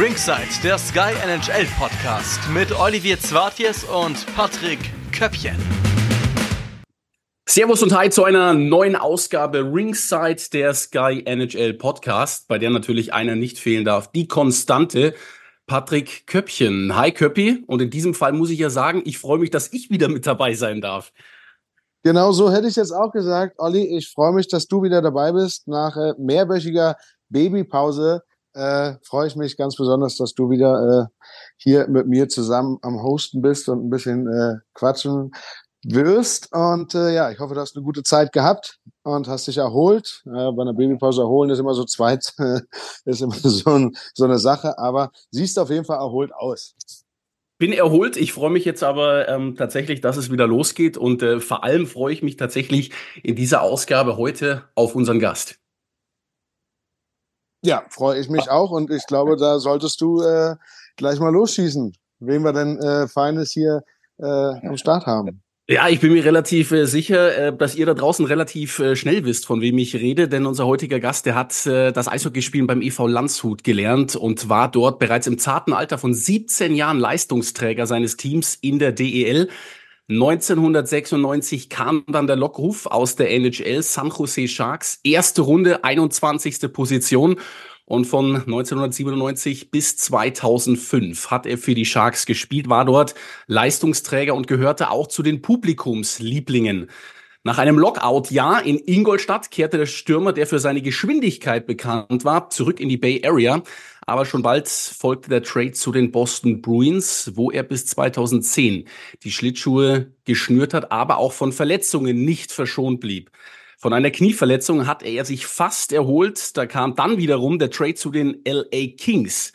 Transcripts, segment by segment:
Ringside, der Sky NHL Podcast mit Olivier Zwartjes und Patrick Köppchen. Servus und Hi zu einer neuen Ausgabe Ringside, der Sky NHL Podcast, bei der natürlich einer nicht fehlen darf, die Konstante. Patrick Köppchen. Hi Köppi. Und in diesem Fall muss ich ja sagen, ich freue mich, dass ich wieder mit dabei sein darf. Genau so hätte ich jetzt auch gesagt. Olli, ich freue mich, dass du wieder dabei bist. Nach äh, mehrwöchiger Babypause äh, freue ich mich ganz besonders, dass du wieder äh, hier mit mir zusammen am Hosten bist und ein bisschen äh, quatschen wirst. Und äh, ja, ich hoffe, du hast eine gute Zeit gehabt und hast dich erholt. Äh, bei einer Babypause erholen ist immer so zweit, ist immer so, ein, so eine Sache, aber siehst auf jeden Fall erholt aus. Bin erholt. Ich freue mich jetzt aber ähm, tatsächlich, dass es wieder losgeht und äh, vor allem freue ich mich tatsächlich in dieser Ausgabe heute auf unseren Gast. Ja, freue ich mich auch und ich glaube, da solltest du äh, gleich mal losschießen, wen wir denn äh, Feines hier äh, am Start haben. Ja, ich bin mir relativ äh, sicher, äh, dass ihr da draußen relativ äh, schnell wisst, von wem ich rede, denn unser heutiger Gast, der hat äh, das Eishockeyspielen beim EV Landshut gelernt und war dort bereits im zarten Alter von 17 Jahren Leistungsträger seines Teams in der DEL. 1996 kam dann der Lockruf aus der NHL San Jose Sharks, erste Runde, 21. Position und von 1997 bis 2005 hat er für die Sharks gespielt, war dort Leistungsträger und gehörte auch zu den Publikumslieblingen. Nach einem Lockout-Jahr in Ingolstadt kehrte der Stürmer, der für seine Geschwindigkeit bekannt war, zurück in die Bay Area. Aber schon bald folgte der Trade zu den Boston Bruins, wo er bis 2010 die Schlittschuhe geschnürt hat, aber auch von Verletzungen nicht verschont blieb. Von einer Knieverletzung hat er sich fast erholt. Da kam dann wiederum der Trade zu den LA Kings.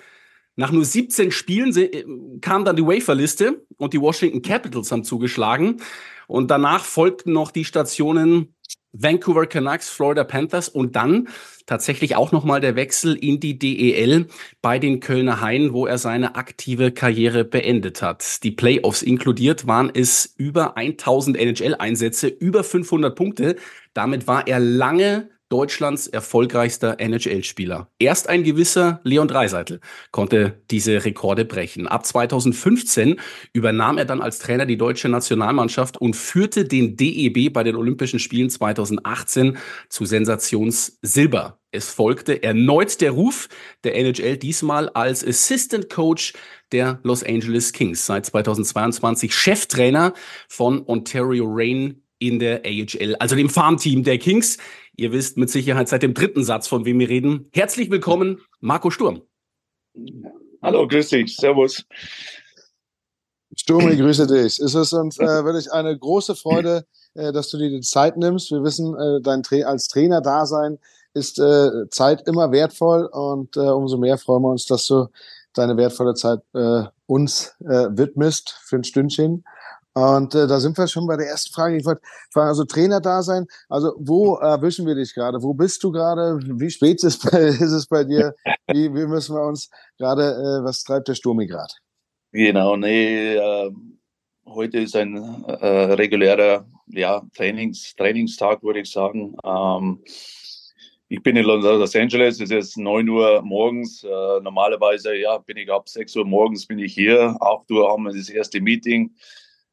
Nach nur 17 Spielen äh, kam dann die Waferliste und die Washington Capitals haben zugeschlagen. Und danach folgten noch die Stationen Vancouver Canucks, Florida Panthers und dann tatsächlich auch nochmal der Wechsel in die DEL bei den Kölner Haien, wo er seine aktive Karriere beendet hat. Die Playoffs inkludiert waren es über 1000 NHL-Einsätze, über 500 Punkte. Damit war er lange Deutschlands erfolgreichster NHL-Spieler. Erst ein gewisser Leon Dreiseitel konnte diese Rekorde brechen. Ab 2015 übernahm er dann als Trainer die deutsche Nationalmannschaft und führte den DEB bei den Olympischen Spielen 2018 zu Sensationssilber. Es folgte erneut der Ruf der NHL, diesmal als Assistant Coach der Los Angeles Kings. Seit 2022 Cheftrainer von Ontario Reign in der AHL, also dem Farmteam der Kings. Ihr wisst mit Sicherheit seit dem dritten Satz, von wem wir reden. Herzlich willkommen, Marco Sturm. Hallo, grüß dich, servus. Sturm, ich grüße dich. Es ist uns äh, wirklich eine große Freude, äh, dass du dir die Zeit nimmst. Wir wissen, äh, dein Tra als Trainer da sein ist äh, Zeit immer wertvoll und äh, umso mehr freuen wir uns, dass du deine wertvolle Zeit äh, uns äh, widmest für ein Stündchen. Und äh, da sind wir schon bei der ersten Frage. Ich wollte fragen, also Trainer da sein. Also wo erwischen wir dich gerade? Wo bist du gerade? Wie spät ist, bei, ist es bei dir? Wie, wie müssen wir uns gerade, äh, was treibt der Sturmi gerade? Genau, nee, äh, heute ist ein äh, regulärer ja, Trainings, Trainingstag, würde ich sagen. Ähm, ich bin in Los Angeles, es ist 9 Uhr morgens. Äh, normalerweise ja, bin ich ab 6 Uhr morgens bin ich hier. 8 Uhr haben wir das erste Meeting.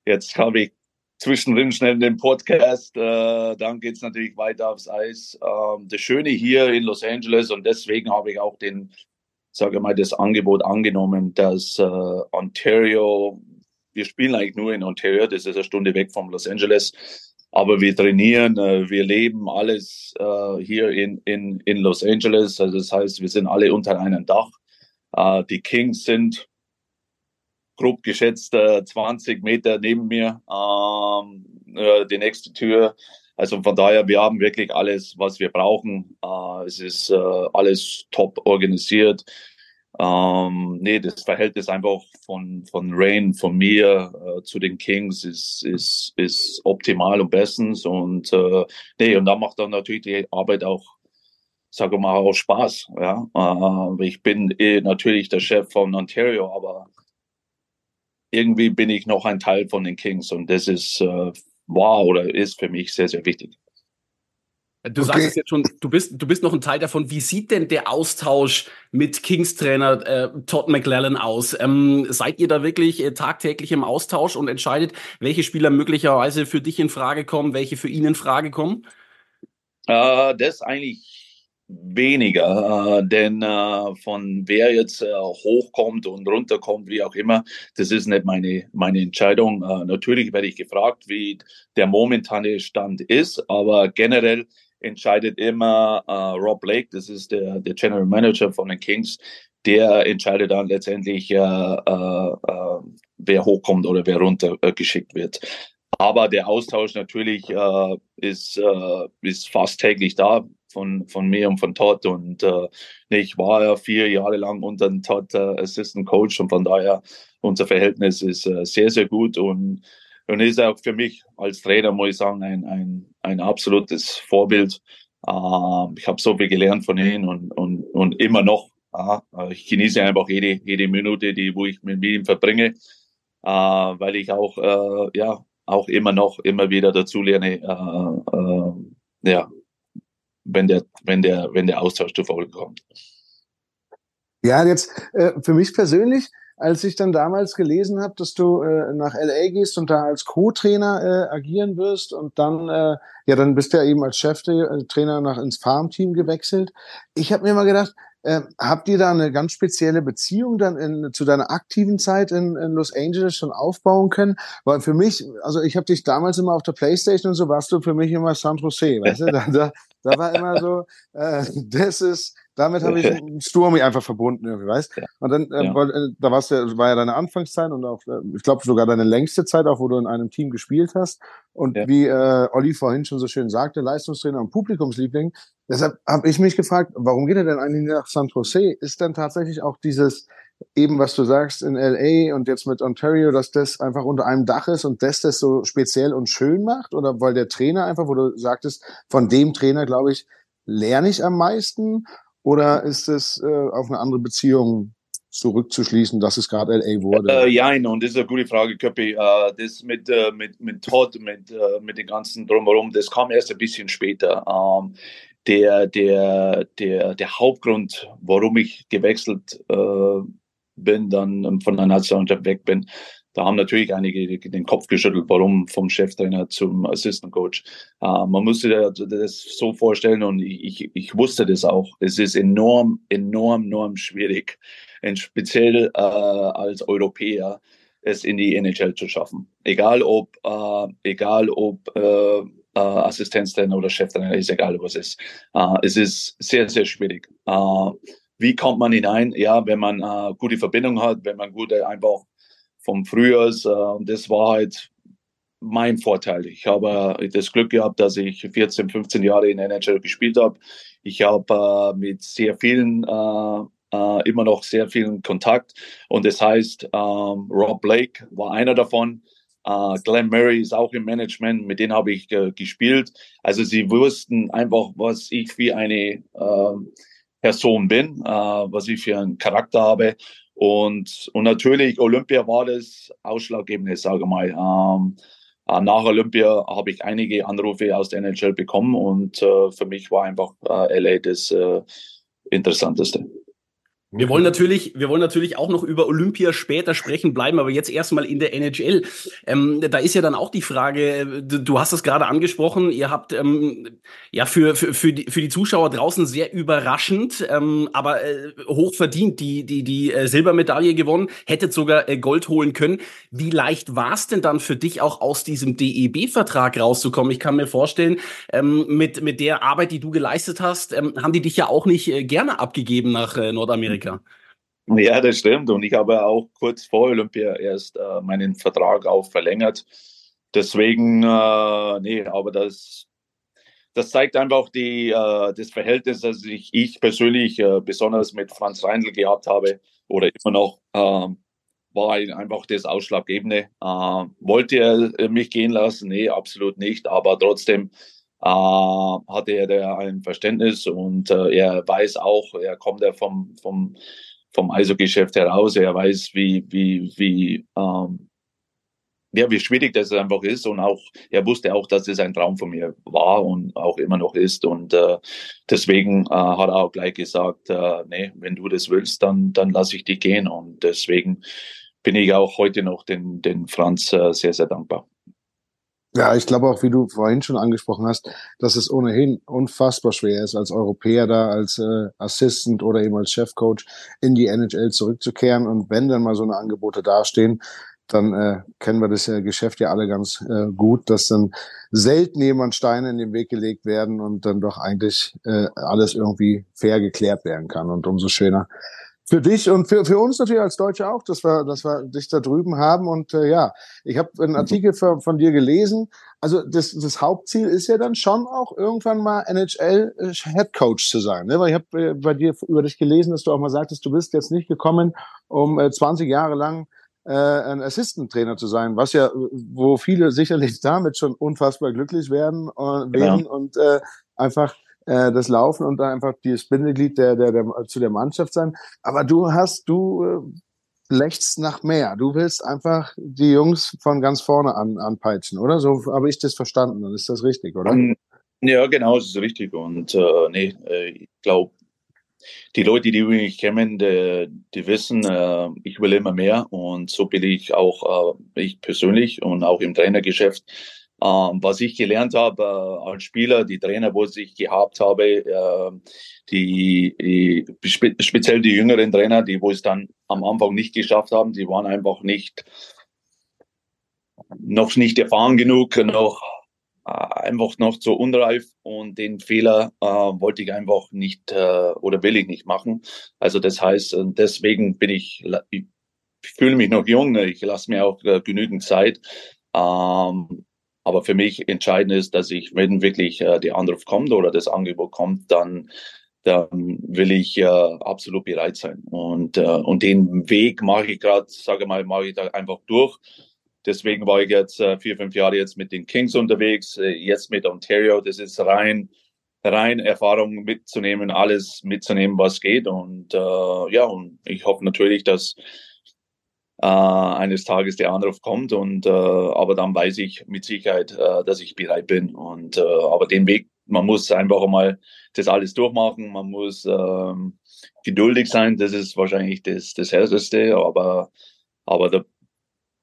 Jetzt habe ich zwischendrin schnell den Podcast. Äh, dann geht es natürlich weiter aufs Eis. Ähm, das Schöne hier in Los Angeles und deswegen habe ich auch den, sage mal, das Angebot angenommen, dass äh, Ontario, wir spielen eigentlich nur in Ontario, das ist eine Stunde weg von Los Angeles, aber wir trainieren, äh, wir leben alles äh, hier in, in, in Los Angeles. Also das heißt, wir sind alle unter einem Dach. Äh, die Kings sind grob geschätzt äh, 20 Meter neben mir ähm, äh, die nächste Tür. Also von daher, wir haben wirklich alles, was wir brauchen. Äh, es ist äh, alles top organisiert. Ähm, nee, das Verhältnis einfach von, von Rain, von mir äh, zu den Kings ist, ist, ist optimal und bestens. Und äh, nee, und da macht dann natürlich die Arbeit auch, sage mal, auch Spaß. Ja? Äh, ich bin eh natürlich der Chef von Ontario, aber irgendwie bin ich noch ein Teil von den Kings und das ist äh, war oder ist für mich sehr, sehr wichtig. Du okay. sagst es jetzt schon, du bist, du bist noch ein Teil davon. Wie sieht denn der Austausch mit Kings-Trainer äh, Todd McLellan aus? Ähm, seid ihr da wirklich äh, tagtäglich im Austausch und entscheidet, welche Spieler möglicherweise für dich in Frage kommen, welche für ihn in Frage kommen? Äh, das eigentlich weniger, äh, denn äh, von wer jetzt äh, hochkommt und runterkommt, wie auch immer, das ist nicht meine, meine Entscheidung. Natürlich werde ich gefragt, wie der momentane Stand ist, aber generell entscheidet immer Rob Blake, das ist der, der General Manager von den Kings, der entscheidet dann letztendlich, wer hochkommt oder wer runtergeschickt wird. Aber der Austausch natürlich ist, ist fast täglich da von, von mir und von Todd. Und äh, ich war ja vier Jahre lang unter Todd äh, Assistant Coach und von daher unser Verhältnis ist äh, sehr, sehr gut und und ist auch für mich als Trainer, muss ich sagen, ein, ein, ein absolutes Vorbild. Äh, ich habe so viel gelernt von ihm und, und, und immer noch. Äh, ich genieße einfach jede, jede Minute, die, wo ich mit ihm verbringe, äh, weil ich auch, äh, ja, auch immer noch, immer wieder dazulerne, äh, äh, ja, wenn der, wenn der, wenn der Austausch zu Folge kommt. Ja, jetzt äh, für mich persönlich als ich dann damals gelesen habe, dass du äh, nach LA gehst und da als Co-Trainer äh, agieren wirst und dann, äh, ja, dann bist du ja eben als Cheftrainer nach ins Farmteam gewechselt. Ich habe mir mal gedacht, äh, habt ihr da eine ganz spezielle Beziehung dann in, zu deiner aktiven Zeit in, in Los Angeles schon aufbauen können? Weil für mich, also ich habe dich damals immer auf der Playstation und so warst du für mich immer San Jose, weißt du? Da, da, da war immer so, äh, das ist, damit habe ich Stormy einfach verbunden, irgendwie, weißt? Ja. Und dann, äh, ja. Da war's ja, war ja deine Anfangszeit und auch, äh, ich glaube sogar deine längste Zeit, auch wo du in einem Team gespielt hast. Und ja. wie äh, Olli vorhin schon so schön sagte, Leistungstrainer und Publikumsliebling. Deshalb habe ich mich gefragt, warum geht er denn eigentlich nach San Jose? Ist dann tatsächlich auch dieses eben, was du sagst, in LA und jetzt mit Ontario, dass das einfach unter einem Dach ist und das das so speziell und schön macht? Oder weil der Trainer einfach, wo du sagtest, von dem Trainer, glaube ich, lerne ich am meisten? Oder ist es äh, auf eine andere Beziehung zurückzuschließen, dass es gerade LA wurde? Äh, ja, und das ist eine gute Frage, Köppi. Äh, das mit, äh, mit, mit Todd, mit, äh, mit den ganzen Drumherum, das kam erst ein bisschen später. Ähm, der, der, der, der Hauptgrund, warum ich gewechselt äh, bin, dann von der Nationalmannschaft weg bin, da haben natürlich einige den Kopf geschüttelt, warum vom Cheftrainer zum Assistant Coach. Äh, man muss sich das so vorstellen und ich, ich wusste das auch. Es ist enorm, enorm, enorm schwierig, speziell äh, als Europäer es in die NHL zu schaffen. Egal ob, äh, egal ob äh, äh, Assistenztrainer oder Cheftrainer, ist egal was es ist. Äh, es ist sehr, sehr schwierig. Äh, wie kommt man hinein? Ja, wenn man äh, gute Verbindung hat, wenn man gute einfach vom Frühjahrs. Äh, das war halt mein Vorteil. Ich habe das Glück gehabt, dass ich 14, 15 Jahre in NHL gespielt habe. Ich habe äh, mit sehr vielen äh, äh, immer noch sehr vielen Kontakt. Und das heißt, ähm, Rob Blake war einer davon. Uh, Glenn Murray ist auch im Management, mit denen habe ich äh, gespielt. Also sie wussten einfach, was ich wie eine äh, Person bin, äh, was ich für einen Charakter habe. Und, und natürlich, Olympia war das Ausschlaggebende, sage mal. Ähm, äh, nach Olympia habe ich einige Anrufe aus der NHL bekommen und äh, für mich war einfach äh, LA das äh, Interessanteste. Wir wollen natürlich, wir wollen natürlich auch noch über Olympia später sprechen, bleiben aber jetzt erstmal in der NHL. Ähm, da ist ja dann auch die Frage, du hast es gerade angesprochen, ihr habt ähm, ja für, für, für, die, für die Zuschauer draußen sehr überraschend, ähm, aber äh, hoch verdient die, die, die äh, Silbermedaille gewonnen, hättet sogar äh, Gold holen können. Wie leicht war es denn dann für dich auch aus diesem DEB-Vertrag rauszukommen? Ich kann mir vorstellen, ähm, mit, mit der Arbeit, die du geleistet hast, ähm, haben die dich ja auch nicht äh, gerne abgegeben nach äh, Nordamerika. Olympia. Ja, das stimmt. Und ich habe auch kurz vor Olympia erst äh, meinen Vertrag auch verlängert. Deswegen, äh, nee, aber das, das zeigt einfach die, äh, das Verhältnis, das ich, ich persönlich äh, besonders mit Franz Reindl gehabt habe oder immer noch, äh, war einfach das Ausschlaggebende. Äh, wollte er mich gehen lassen? Nee, absolut nicht. Aber trotzdem hatte er ein Verständnis und äh, er weiß auch, er kommt ja vom, vom, vom Eishockey-Geschäft heraus, er weiß, wie, wie, wie, ähm, ja, wie schwierig das einfach ist und auch, er wusste auch, dass es ein Traum von mir war und auch immer noch ist und äh, deswegen äh, hat er auch gleich gesagt, äh, nee, wenn du das willst, dann, dann lasse ich dich gehen und deswegen bin ich auch heute noch den, den Franz äh, sehr, sehr dankbar. Ja, ich glaube auch, wie du vorhin schon angesprochen hast, dass es ohnehin unfassbar schwer ist, als Europäer da, als äh, Assistant oder eben als Chefcoach in die NHL zurückzukehren. Und wenn dann mal so eine Angebote dastehen, dann äh, kennen wir das äh, Geschäft ja alle ganz äh, gut, dass dann selten jemand Steine in den Weg gelegt werden und dann doch eigentlich äh, alles irgendwie fair geklärt werden kann. Und umso schöner, für dich und für, für uns natürlich als Deutsche auch, dass wir, dass wir dich da drüben haben. Und äh, ja, ich habe einen Artikel von, von dir gelesen. Also das, das Hauptziel ist ja dann schon auch irgendwann mal NHL äh, Head Coach zu sein. Ne? Weil ich habe äh, bei dir über dich gelesen, dass du auch mal sagtest, du bist jetzt nicht gekommen, um äh, 20 Jahre lang äh, ein Assistant-Trainer zu sein, was ja, wo viele sicherlich damit schon unfassbar glücklich werden äh, werden genau. und äh, einfach äh, das Laufen und da einfach das Bindeglied der, der, der, zu der Mannschaft sein. Aber du hast, du äh, lächst nach mehr. Du willst einfach die Jungs von ganz vorne an, anpeitschen, oder? So habe ich das verstanden. Dann ist das richtig, oder? Ähm, ja, genau, das ist richtig. Und äh, nee, äh, ich glaube, die Leute, die mich kennen, die, die wissen, äh, ich will immer mehr. Und so bin ich auch, äh, ich persönlich und auch im Trainergeschäft was ich gelernt habe äh, als Spieler, die Trainer, wo ich gehabt habe, äh, die, die spe speziell die jüngeren Trainer, die wo es dann am Anfang nicht geschafft haben, die waren einfach nicht noch nicht erfahren genug, noch äh, einfach noch zu unreif und den Fehler äh, wollte ich einfach nicht äh, oder will ich nicht machen. Also das heißt, äh, deswegen bin ich, ich fühle mich noch jung, ich lasse mir auch äh, genügend Zeit. Ähm, aber für mich entscheidend ist, dass ich, wenn wirklich äh, der Anruf kommt oder das Angebot kommt, dann, dann will ich äh, absolut bereit sein. Und, äh, und den Weg mache ich gerade, sage mal, mache ich da einfach durch. Deswegen war ich jetzt äh, vier, fünf Jahre jetzt mit den Kings unterwegs, äh, jetzt mit Ontario. Das ist rein, rein Erfahrung mitzunehmen, alles mitzunehmen, was geht. Und äh, ja, und ich hoffe natürlich, dass äh, eines Tages der Anruf kommt und äh, aber dann weiß ich mit Sicherheit, äh, dass ich bereit bin und äh, aber den Weg, man muss einfach mal das alles durchmachen, man muss ähm, geduldig sein, das ist wahrscheinlich das das härteste, aber aber da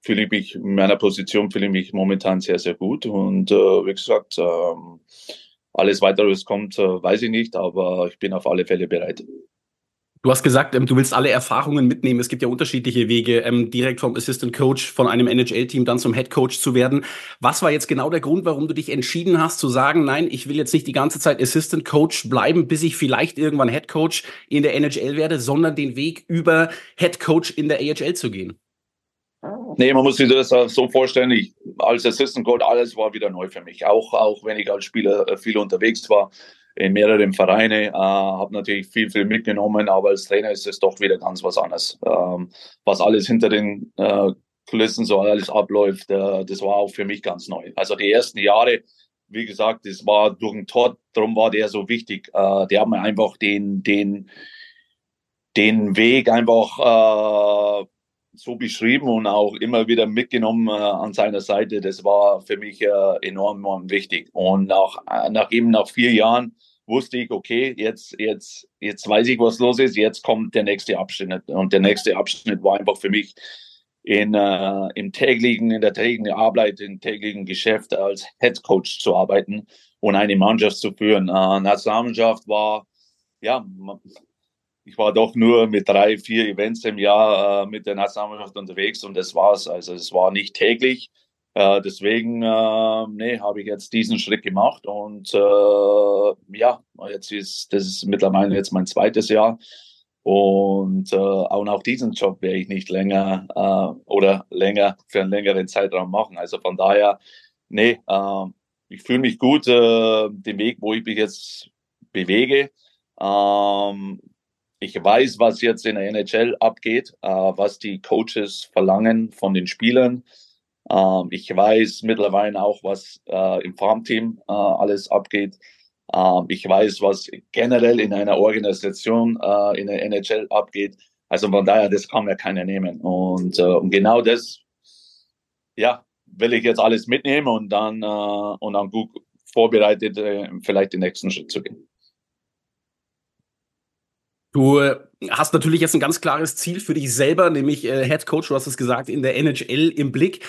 fühle ich mich in meiner Position fühle ich mich momentan sehr sehr gut und äh, wie gesagt ähm, alles weitere, was kommt, äh, weiß ich nicht, aber ich bin auf alle Fälle bereit. Du hast gesagt, ähm, du willst alle Erfahrungen mitnehmen. Es gibt ja unterschiedliche Wege, ähm, direkt vom Assistant Coach von einem NHL-Team dann zum Head Coach zu werden. Was war jetzt genau der Grund, warum du dich entschieden hast zu sagen, nein, ich will jetzt nicht die ganze Zeit Assistant Coach bleiben, bis ich vielleicht irgendwann Head Coach in der NHL werde, sondern den Weg über Head Coach in der AHL zu gehen? Nee, man muss sich das so vorstellen. Ich, als Assistant Coach, alles war wieder neu für mich. Auch, auch wenn ich als Spieler äh, viel unterwegs war in mehreren Vereinen, äh, habe natürlich viel, viel mitgenommen, aber als Trainer ist es doch wieder ganz was anderes. Ähm, was alles hinter den äh, Kulissen so alles abläuft, äh, das war auch für mich ganz neu. Also die ersten Jahre, wie gesagt, das war durch den Tod, darum war der so wichtig. Äh, der hat mir einfach den, den, den Weg einfach äh, so beschrieben und auch immer wieder mitgenommen äh, an seiner Seite. Das war für mich äh, enorm, enorm wichtig. Und nach, äh, nach eben nach vier Jahren wusste ich, okay, jetzt, jetzt, jetzt weiß ich, was los ist, jetzt kommt der nächste Abschnitt. Und der nächste Abschnitt war einfach für mich in, äh, im täglichen, in der täglichen Arbeit, im täglichen Geschäft als Head Coach zu arbeiten und eine Mannschaft zu führen. Äh, Nationalmannschaft war, ja, ich war doch nur mit drei, vier Events im Jahr äh, mit der Nationalmannschaft unterwegs und das war's. Also es war nicht täglich. Äh, deswegen äh, nee, habe ich jetzt diesen Schritt gemacht und äh, ja, jetzt ist das ist mittlerweile jetzt mein zweites Jahr und äh, auch nach diesem Job werde ich nicht länger äh, oder länger für einen längeren Zeitraum machen. Also von daher, nee, äh, ich fühle mich gut, äh, den Weg, wo ich mich jetzt bewege. Ähm, ich weiß, was jetzt in der NHL abgeht, äh, was die Coaches verlangen von den Spielern. Ähm, ich weiß mittlerweile auch, was äh, im Farmteam äh, alles abgeht. Ähm, ich weiß, was generell in einer Organisation äh, in der NHL abgeht. Also von daher, das kann mir keiner nehmen. Und, und genau das, ja, will ich jetzt alles mitnehmen und dann, und dann gut vorbereitet, vielleicht den nächsten Schritt zu gehen. Du hast natürlich jetzt ein ganz klares Ziel für dich selber, nämlich äh, Head Coach, du hast es gesagt, in der NHL im Blick.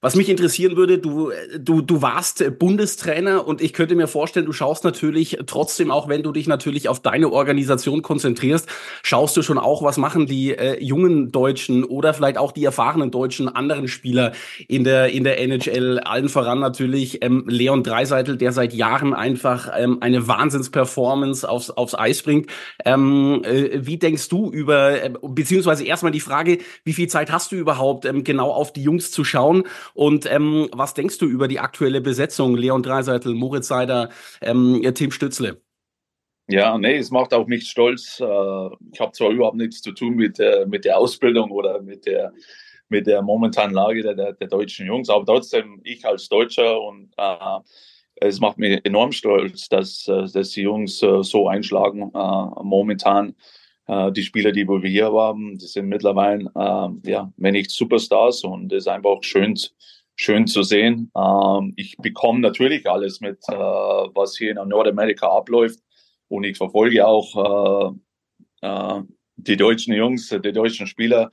Was mich interessieren würde, du, du, du warst Bundestrainer und ich könnte mir vorstellen, du schaust natürlich trotzdem, auch wenn du dich natürlich auf deine Organisation konzentrierst, schaust du schon auch, was machen die äh, jungen Deutschen oder vielleicht auch die erfahrenen deutschen anderen Spieler in der, in der NHL, allen voran natürlich ähm, Leon Dreiseitel, der seit Jahren einfach ähm, eine Wahnsinnsperformance aufs, aufs Eis bringt. Ähm, äh, wie denkst du über, äh, beziehungsweise erstmal die Frage, wie viel Zeit hast du überhaupt, ähm, genau auf die Jungs zu schauen? Und ähm, was denkst du über die aktuelle Besetzung? Leon Dreiseitel, Moritz Seider, ähm, Tim Stützle? Ja, nee, es macht auch mich stolz. Äh, ich habe zwar überhaupt nichts zu tun mit, äh, mit der Ausbildung oder mit der, mit der momentanen Lage der, der, der deutschen Jungs, aber trotzdem, ich als Deutscher und äh, es macht mich enorm stolz, dass, äh, dass die Jungs äh, so einschlagen äh, momentan. Äh, die Spieler, die wir hier haben, die sind mittlerweile, äh, ja, wenn nicht Superstars und es ist einfach schön, schön zu sehen. Ähm, ich bekomme natürlich alles mit, äh, was hier in Nordamerika abläuft und ich verfolge auch äh, äh, die deutschen Jungs, die deutschen Spieler.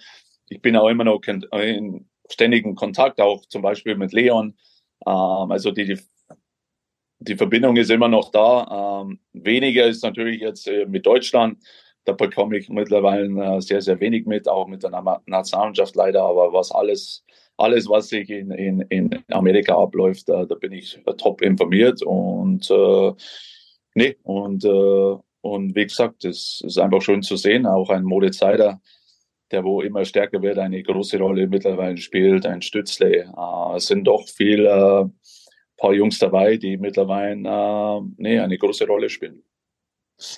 Ich bin auch immer noch in ständigen Kontakt, auch zum Beispiel mit Leon. Ähm, also die, die Verbindung ist immer noch da. Ähm, weniger ist natürlich jetzt äh, mit Deutschland da bekomme ich mittlerweile äh, sehr, sehr wenig mit, auch mit der Nationalmannschaft leider. Aber was alles, alles was sich in, in, in Amerika abläuft, da, da bin ich äh, top informiert. Und äh, nee, und, äh, und wie gesagt, es ist einfach schön zu sehen. Auch ein Moritz Seider, der wo immer stärker wird, eine große Rolle mittlerweile spielt, ein Stützle. Äh, es sind doch viele äh, paar Jungs dabei, die mittlerweile äh, nee, eine große Rolle spielen.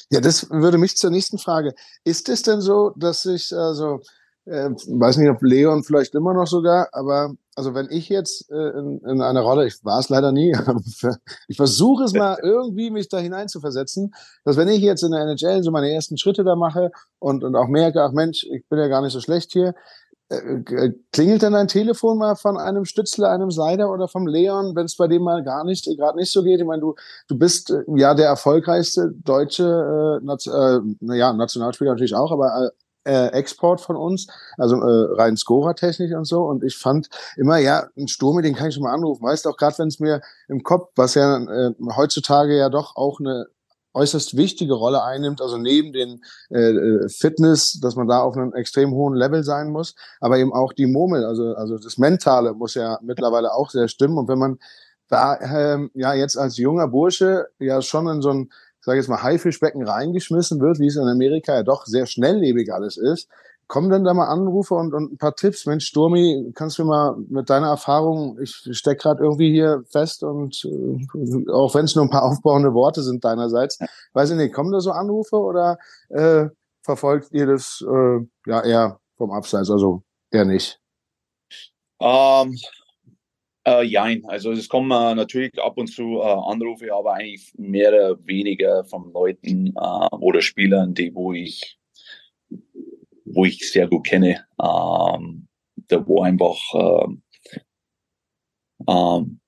Ja, das würde mich zur nächsten Frage. Ist es denn so, dass ich, also, äh, weiß nicht, ob Leon vielleicht immer noch sogar, aber also wenn ich jetzt äh, in, in einer Rolle, ich war es leider nie, ich versuche es mal irgendwie, mich da hinein zu versetzen, dass wenn ich jetzt in der NHL so meine ersten Schritte da mache und, und auch merke, ach Mensch, ich bin ja gar nicht so schlecht hier, klingelt denn dein Telefon mal von einem Stützler, einem Seider oder vom Leon, wenn es bei dem mal gar nicht, gerade nicht so geht? Ich meine, du, du bist äh, ja der erfolgreichste deutsche, äh, äh, naja, Nationalspieler natürlich auch, aber äh, Export von uns, also äh, rein Scorer-technisch und so. Und ich fand immer, ja, ein Sturm, den kann ich schon mal anrufen. Weißt auch gerade, wenn es mir im Kopf, was ja äh, heutzutage ja doch auch eine äußerst wichtige Rolle einnimmt, also neben den äh, äh, Fitness, dass man da auf einem extrem hohen Level sein muss, aber eben auch die Murmel, also, also das Mentale muss ja mittlerweile auch sehr stimmen. Und wenn man da ähm, ja jetzt als junger Bursche ja schon in so ein, sage ich jetzt mal, Haifischbecken reingeschmissen wird, wie es in Amerika ja doch sehr schnelllebig alles ist, Kommen denn da mal Anrufe und, und ein paar Tipps? Mensch, Sturmi, kannst du mir mal mit deiner Erfahrung, ich steck gerade irgendwie hier fest und äh, auch wenn es nur ein paar aufbauende Worte sind deinerseits, weiß ich nicht, kommen da so Anrufe oder äh, verfolgt ihr das äh, ja eher vom Abseits, also eher nicht? Ähm, äh, jein, also es kommen äh, natürlich ab und zu äh, Anrufe, aber eigentlich mehr oder weniger von Leuten äh, oder Spielern, die wo ich wo ich sehr gut kenne, ähm, der wo einfach ähm, ähm,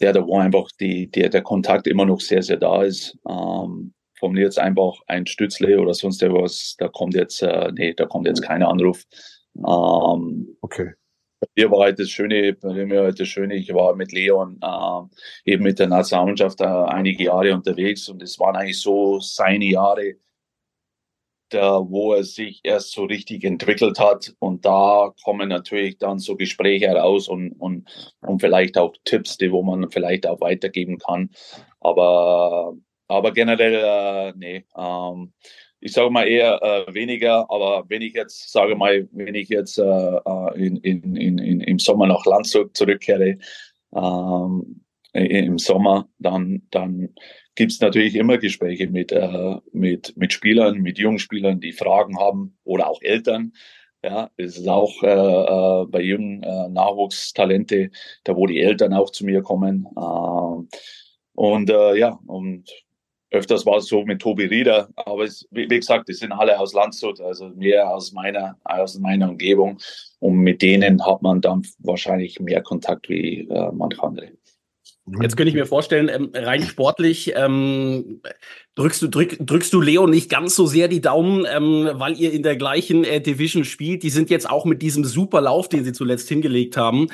der, der wo einfach die, der, der Kontakt immer noch sehr, sehr da ist. Ähm, von jetzt einfach ein Stützle oder sonst etwas, da kommt jetzt, äh, nee, da kommt jetzt kein Anruf. Ähm, okay. Hier war halt das Schöne, bei mir halt das Schöne, ich war mit Leon äh, eben mit der Nationalmannschaft äh, einige Jahre unterwegs und es waren eigentlich so seine Jahre, wo er sich erst so richtig entwickelt hat. Und da kommen natürlich dann so Gespräche heraus und, und, und vielleicht auch Tipps, die wo man vielleicht auch weitergeben kann. Aber, aber generell, äh, nee, ähm, ich sage mal eher äh, weniger, aber wenn ich jetzt, sage mal, wenn ich jetzt äh, äh in, in, in, im Sommer nach Landshut zurückkehre, ähm, im Sommer, dann, dann gibt es natürlich immer Gespräche mit, äh, mit, mit Spielern, mit jungen Spielern, die Fragen haben oder auch Eltern. Ja, es ist auch äh, äh, bei jungen äh, Nachwuchstalente, da wo die Eltern auch zu mir kommen. Äh, und äh, ja, und öfters war es so mit Tobi Rieder, aber es, wie, wie, gesagt, die sind alle aus Landshut, also mehr aus meiner, aus meiner Umgebung. Und mit denen hat man dann wahrscheinlich mehr Kontakt wie äh, manche andere. Jetzt könnte ich mir vorstellen, ähm, rein sportlich ähm, drückst du drück, drückst du Leo nicht ganz so sehr die Daumen, ähm, weil ihr in der gleichen äh, Division spielt. Die sind jetzt auch mit diesem super Lauf, den sie zuletzt hingelegt haben,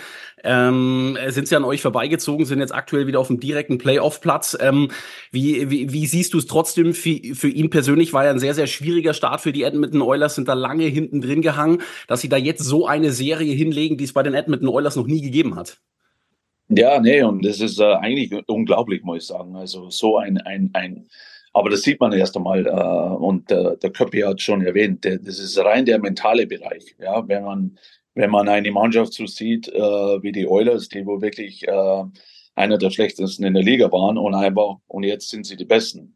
ähm, sind sie an euch vorbeigezogen, sind jetzt aktuell wieder auf dem direkten Playoff-Platz. Ähm, wie, wie, wie siehst du es trotzdem? Für, für ihn persönlich war ja ein sehr sehr schwieriger Start für die Edmonton Oilers, sind da lange hinten drin gehangen, dass sie da jetzt so eine Serie hinlegen, die es bei den Edmonton Oilers noch nie gegeben hat. Ja, nee, und das ist äh, eigentlich unglaublich, muss ich sagen. Also so ein, ein, ein, aber das sieht man erst einmal, äh, und äh, der Köppi hat schon erwähnt, der, das ist rein der mentale Bereich. Ja, wenn man, wenn man eine Mannschaft so sieht, äh, wie die Oilers, die wohl wirklich äh, einer der schlechtesten in der Liga waren und einfach, und jetzt sind sie die Besten.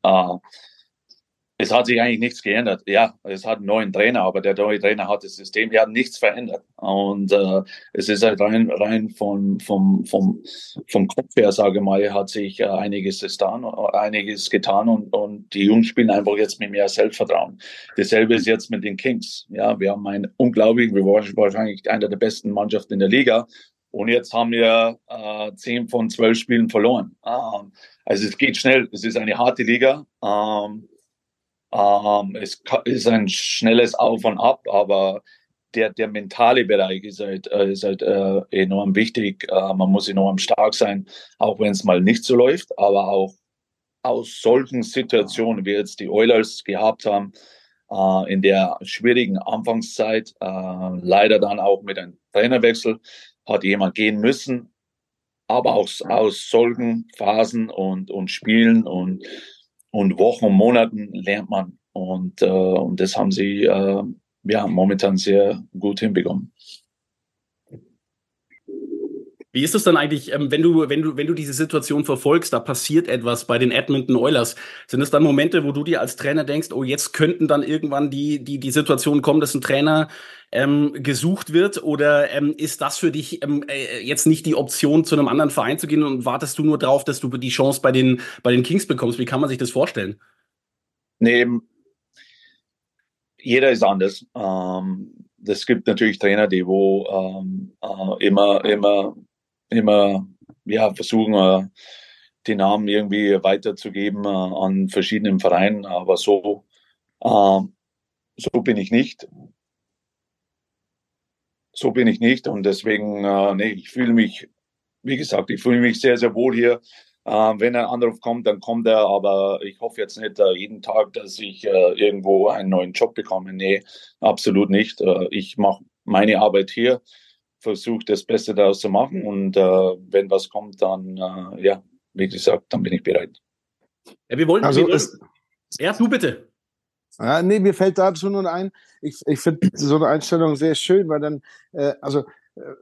Es hat sich eigentlich nichts geändert. Ja, es hat einen neuen Trainer, aber der neue Trainer hat das System, hat nichts verändert. Und äh, es ist halt rein, rein vom, vom, vom, vom Kopf her, sage ich mal, hat sich äh, einiges getan, einiges getan und, und die Jungs spielen einfach jetzt mit mehr Selbstvertrauen. Dasselbe ist jetzt mit den Kings. Ja, wir haben ein unglaublich, wir waren wahrscheinlich einer der besten Mannschaften in der Liga. Und jetzt haben wir äh, zehn von zwölf Spielen verloren. Ähm, also es geht schnell. Es ist eine harte Liga. Ähm, ähm, es ist ein schnelles Auf und Ab, aber der, der mentale Bereich ist halt, äh, ist halt äh, enorm wichtig. Äh, man muss enorm stark sein, auch wenn es mal nicht so läuft, aber auch aus solchen Situationen, wie jetzt die Oilers gehabt haben, äh, in der schwierigen Anfangszeit, äh, leider dann auch mit einem Trainerwechsel, hat jemand gehen müssen, aber auch aus solchen Phasen und, und Spielen und und Wochen und Monaten lernt man. Und, äh, und das haben sie äh, ja momentan sehr gut hinbekommen. Wie ist es dann eigentlich, ähm, wenn du, wenn du, wenn du diese Situation verfolgst, da passiert etwas bei den Edmonton Oilers? Sind es dann Momente, wo du dir als Trainer denkst, oh, jetzt könnten dann irgendwann die, die, die Situation kommen, dass ein Trainer ähm, gesucht wird? Oder ähm, ist das für dich ähm, äh, jetzt nicht die Option, zu einem anderen Verein zu gehen und wartest du nur drauf, dass du die Chance bei den, bei den Kings bekommst? Wie kann man sich das vorstellen? Nee, jeder ist anders. Ähm, es gibt natürlich Trainer, die wo ähm, äh, immer, immer immer ja, versuchen, äh, die Namen irgendwie weiterzugeben äh, an verschiedenen Vereinen. Aber so, äh, so bin ich nicht. So bin ich nicht. Und deswegen, nee, ich fühle mich, wie gesagt, ich fühle mich sehr, sehr wohl hier. Wenn ein Anruf kommt, dann kommt er. Aber ich hoffe jetzt nicht jeden Tag, dass ich irgendwo einen neuen Job bekomme. Nee, absolut nicht. Ich mache meine Arbeit hier versuche das Beste daraus zu machen und äh, wenn was kommt, dann, äh, ja, wie gesagt, dann bin ich bereit. Ja, wir wollen, also wir wollen, ja, du bitte. Ja, nee, mir fällt dazu nur ein, ich, ich finde so eine Einstellung sehr schön, weil dann, äh, also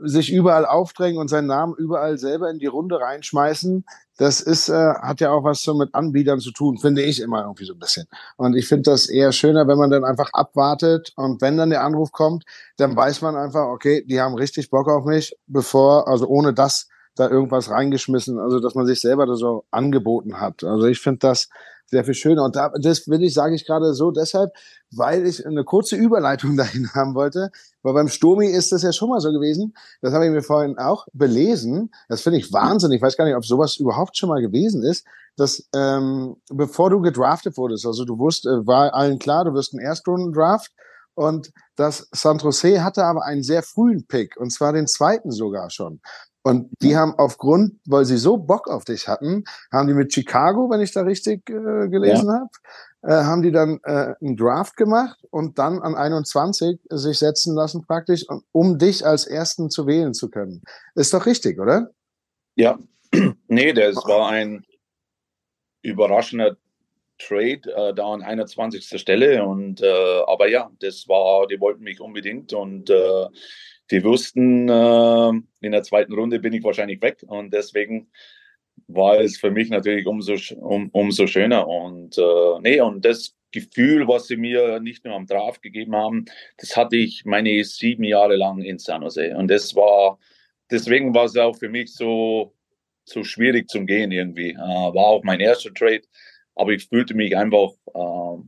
sich überall aufdrängen und seinen Namen überall selber in die Runde reinschmeißen, das ist, äh, hat ja auch was so mit Anbietern zu tun, finde ich immer irgendwie so ein bisschen. Und ich finde das eher schöner, wenn man dann einfach abwartet und wenn dann der Anruf kommt, dann weiß man einfach, okay, die haben richtig Bock auf mich, bevor, also ohne das da irgendwas reingeschmissen, also dass man sich selber da so angeboten hat. Also ich finde das sehr viel schöner. Und da, das will ich, sage ich gerade so deshalb, weil ich eine kurze Überleitung dahin haben wollte. Weil beim Stomi ist das ja schon mal so gewesen. Das habe ich mir vorhin auch belesen. Das finde ich Wahnsinn. Ich weiß gar nicht, ob sowas überhaupt schon mal gewesen ist, dass ähm, bevor du gedraftet wurdest, also du wusstest, äh, war allen klar, du wirst ein Erstrunden-Draft. Und das San Jose hatte aber einen sehr frühen Pick, und zwar den zweiten sogar schon. Und die haben aufgrund, weil sie so Bock auf dich hatten, haben die mit Chicago, wenn ich da richtig äh, gelesen ja. habe, äh, haben die dann äh, einen Draft gemacht und dann an 21 sich setzen lassen praktisch, um dich als Ersten zu wählen zu können. Ist doch richtig, oder? Ja, nee, das war ein überraschender Trade äh, da an 21. Stelle und äh, aber ja, das war, die wollten mich unbedingt und äh, die wussten, äh, in der zweiten Runde bin ich wahrscheinlich weg und deswegen war es für mich natürlich umso, um, umso schöner. Und äh, nee, und das Gefühl, was sie mir nicht nur am Draft gegeben haben, das hatte ich meine sieben Jahre lang in San Jose. Und das war, deswegen war es auch für mich so, so schwierig zum Gehen irgendwie. Äh, war auch mein erster Trade. aber ich fühlte mich einfach äh,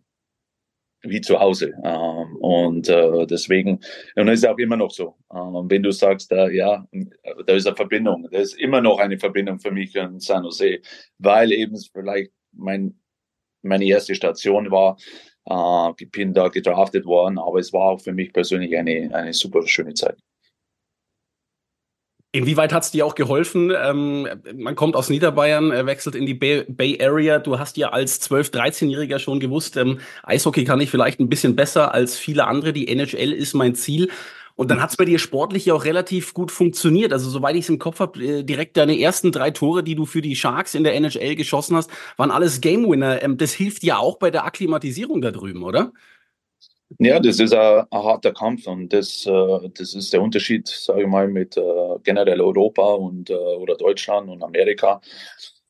wie zu Hause. Ähm, und äh, deswegen, und das ist auch immer noch so. Ähm, wenn du sagst, äh, ja, da ist eine Verbindung, da ist immer noch eine Verbindung für mich in San Jose, weil eben vielleicht mein, meine erste Station war, äh, ich bin da gedraftet worden, aber es war auch für mich persönlich eine, eine super schöne Zeit. Inwieweit hat es dir auch geholfen? Ähm, man kommt aus Niederbayern, äh, wechselt in die Bay, Bay, Area. Du hast ja als 12-, 13-Jähriger schon gewusst, ähm, Eishockey kann ich vielleicht ein bisschen besser als viele andere. Die NHL ist mein Ziel. Und dann hat es bei dir sportlich ja auch relativ gut funktioniert. Also soweit ich es im Kopf habe, äh, direkt deine ersten drei Tore, die du für die Sharks in der NHL geschossen hast, waren alles Game Winner. Ähm, das hilft ja auch bei der Akklimatisierung da drüben, oder? Ja, das ist ein, ein, harter Kampf und das, äh, das ist der Unterschied, sage ich mal, mit äh, generell Europa und äh, oder Deutschland und Amerika.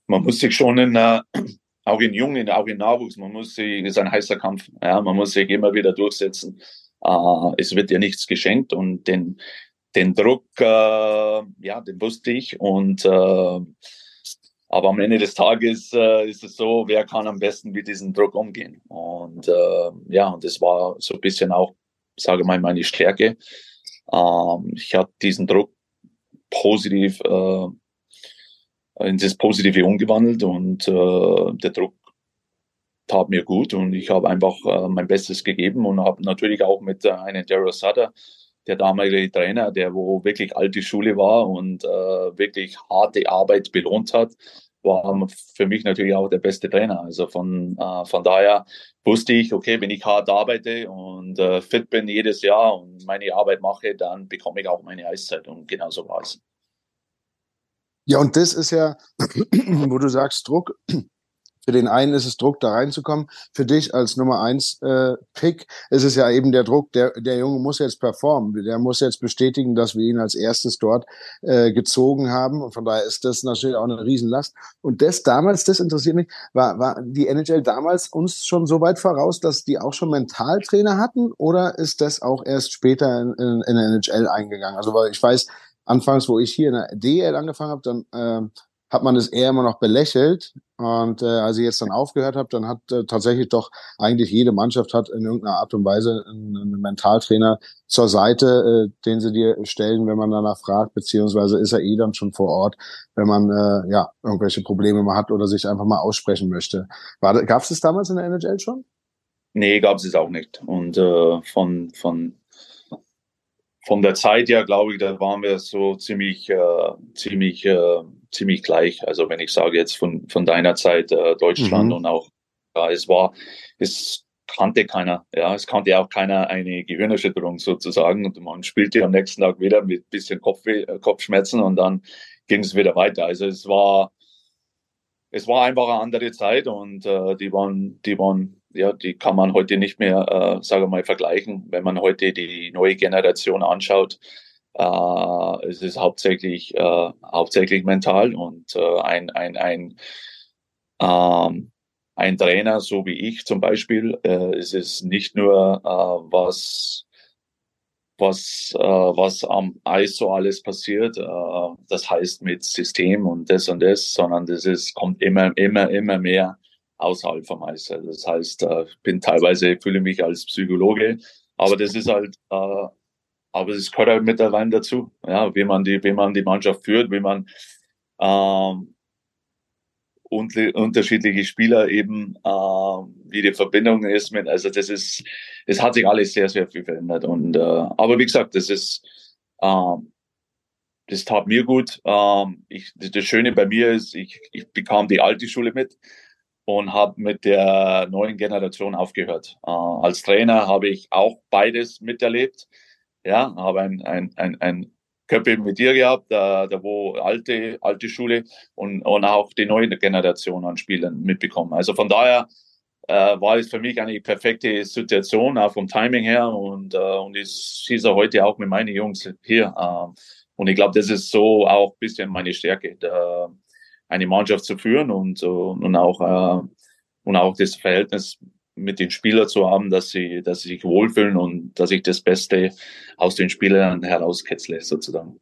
Man muss sich schon in, auch in Jungen, auch in Nachwuchs, man muss sich, ist ein heißer Kampf. Ja, man muss sich immer wieder durchsetzen. Äh, es wird dir nichts geschenkt und den, den Druck, ja, den wusste ich und aber am Ende des Tages äh, ist es so, wer kann am besten mit diesem Druck umgehen? Und äh, ja, und das war so ein bisschen auch, sage mal, meine Stärke. Ähm, ich habe diesen Druck positiv äh, in das Positive umgewandelt und äh, der Druck tat mir gut und ich habe einfach äh, mein Bestes gegeben und habe natürlich auch mit äh, einem Daryl Sutter, der damalige Trainer, der wo wirklich alte Schule war und äh, wirklich harte Arbeit belohnt hat, war für mich natürlich auch der beste Trainer. Also von, äh, von daher wusste ich, okay, wenn ich hart arbeite und äh, fit bin jedes Jahr und meine Arbeit mache, dann bekomme ich auch meine Eiszeit und genauso war es. Ja, und das ist ja, wo du sagst, Druck, für den einen ist es Druck, da reinzukommen. Für dich als Nummer eins äh, Pick ist es ja eben der Druck, der, der Junge muss jetzt performen. Der muss jetzt bestätigen, dass wir ihn als erstes dort äh, gezogen haben. Und von daher ist das natürlich auch eine Riesenlast. Und das damals, das interessiert mich, war, war die NHL damals uns schon so weit voraus, dass die auch schon Mentaltrainer hatten? Oder ist das auch erst später in, in, in der NHL eingegangen? Also weil ich weiß, anfangs, wo ich hier in der DL angefangen habe, dann äh, hat man es eher immer noch belächelt. Und äh, als ich jetzt dann aufgehört habe, dann hat äh, tatsächlich doch eigentlich jede Mannschaft hat in irgendeiner Art und Weise einen, einen Mentaltrainer zur Seite, äh, den sie dir stellen, wenn man danach fragt, beziehungsweise ist er eh dann schon vor Ort, wenn man äh, ja irgendwelche Probleme mal hat oder sich einfach mal aussprechen möchte. Gab es das damals in der NHL schon? Nee, gab es auch nicht. Und äh, von, von, von der Zeit her, glaube ich, da waren wir so ziemlich, äh, ziemlich äh, ziemlich gleich. Also wenn ich sage jetzt von, von deiner Zeit äh, Deutschland mhm. und auch, ja, es war, es kannte keiner, ja, es kannte auch keiner eine Gehirnerschütterung sozusagen und man spielte am nächsten Tag wieder mit bisschen Kopfweh, äh, Kopfschmerzen und dann ging es wieder weiter. Also es war, es war einfach eine andere Zeit und äh, die waren, die waren, ja, die kann man heute nicht mehr, äh, sage mal, vergleichen, wenn man heute die neue Generation anschaut. Äh, es ist hauptsächlich, äh, hauptsächlich mental und äh, ein, ein, ein, ähm, ein Trainer, so wie ich zum Beispiel, äh, es ist nicht nur, äh, was, was, äh, was am Eis so alles passiert, äh, das heißt mit System und das und das, sondern das ist, kommt immer, immer, immer mehr außerhalb vom Eis. Das heißt, äh, ich bin teilweise, fühle mich als Psychologe, aber das ist halt äh, aber es gehört halt mittlerweile dazu, ja, wie man die, wie man die Mannschaft führt, wie man ähm, unterschiedliche Spieler eben, äh, wie die Verbindung ist mit, also das ist, es hat sich alles sehr, sehr viel verändert. Und äh, aber wie gesagt, das ist, ähm, das tat mir gut. Ähm, ich, das Schöne bei mir ist, ich, ich bekam die alte Schule mit und habe mit der neuen Generation aufgehört. Äh, als Trainer habe ich auch beides miterlebt ja, habe ein, ein, ein, ein Köppel mit dir gehabt, da, da wo alte, alte Schule und, und auch die neue Generation an Spielern mitbekommen. Also von daher äh, war es für mich eine perfekte Situation, auch vom Timing her und, äh, und ich schieße heute auch mit meinen Jungs hier. Äh, und ich glaube, das ist so auch bisschen meine Stärke, da, eine Mannschaft zu führen und, und auch, äh, und auch das Verhältnis mit den Spielern zu haben, dass sie, dass sie sich wohlfühlen und dass ich das Beste aus den Spielern herauskitzle, sozusagen.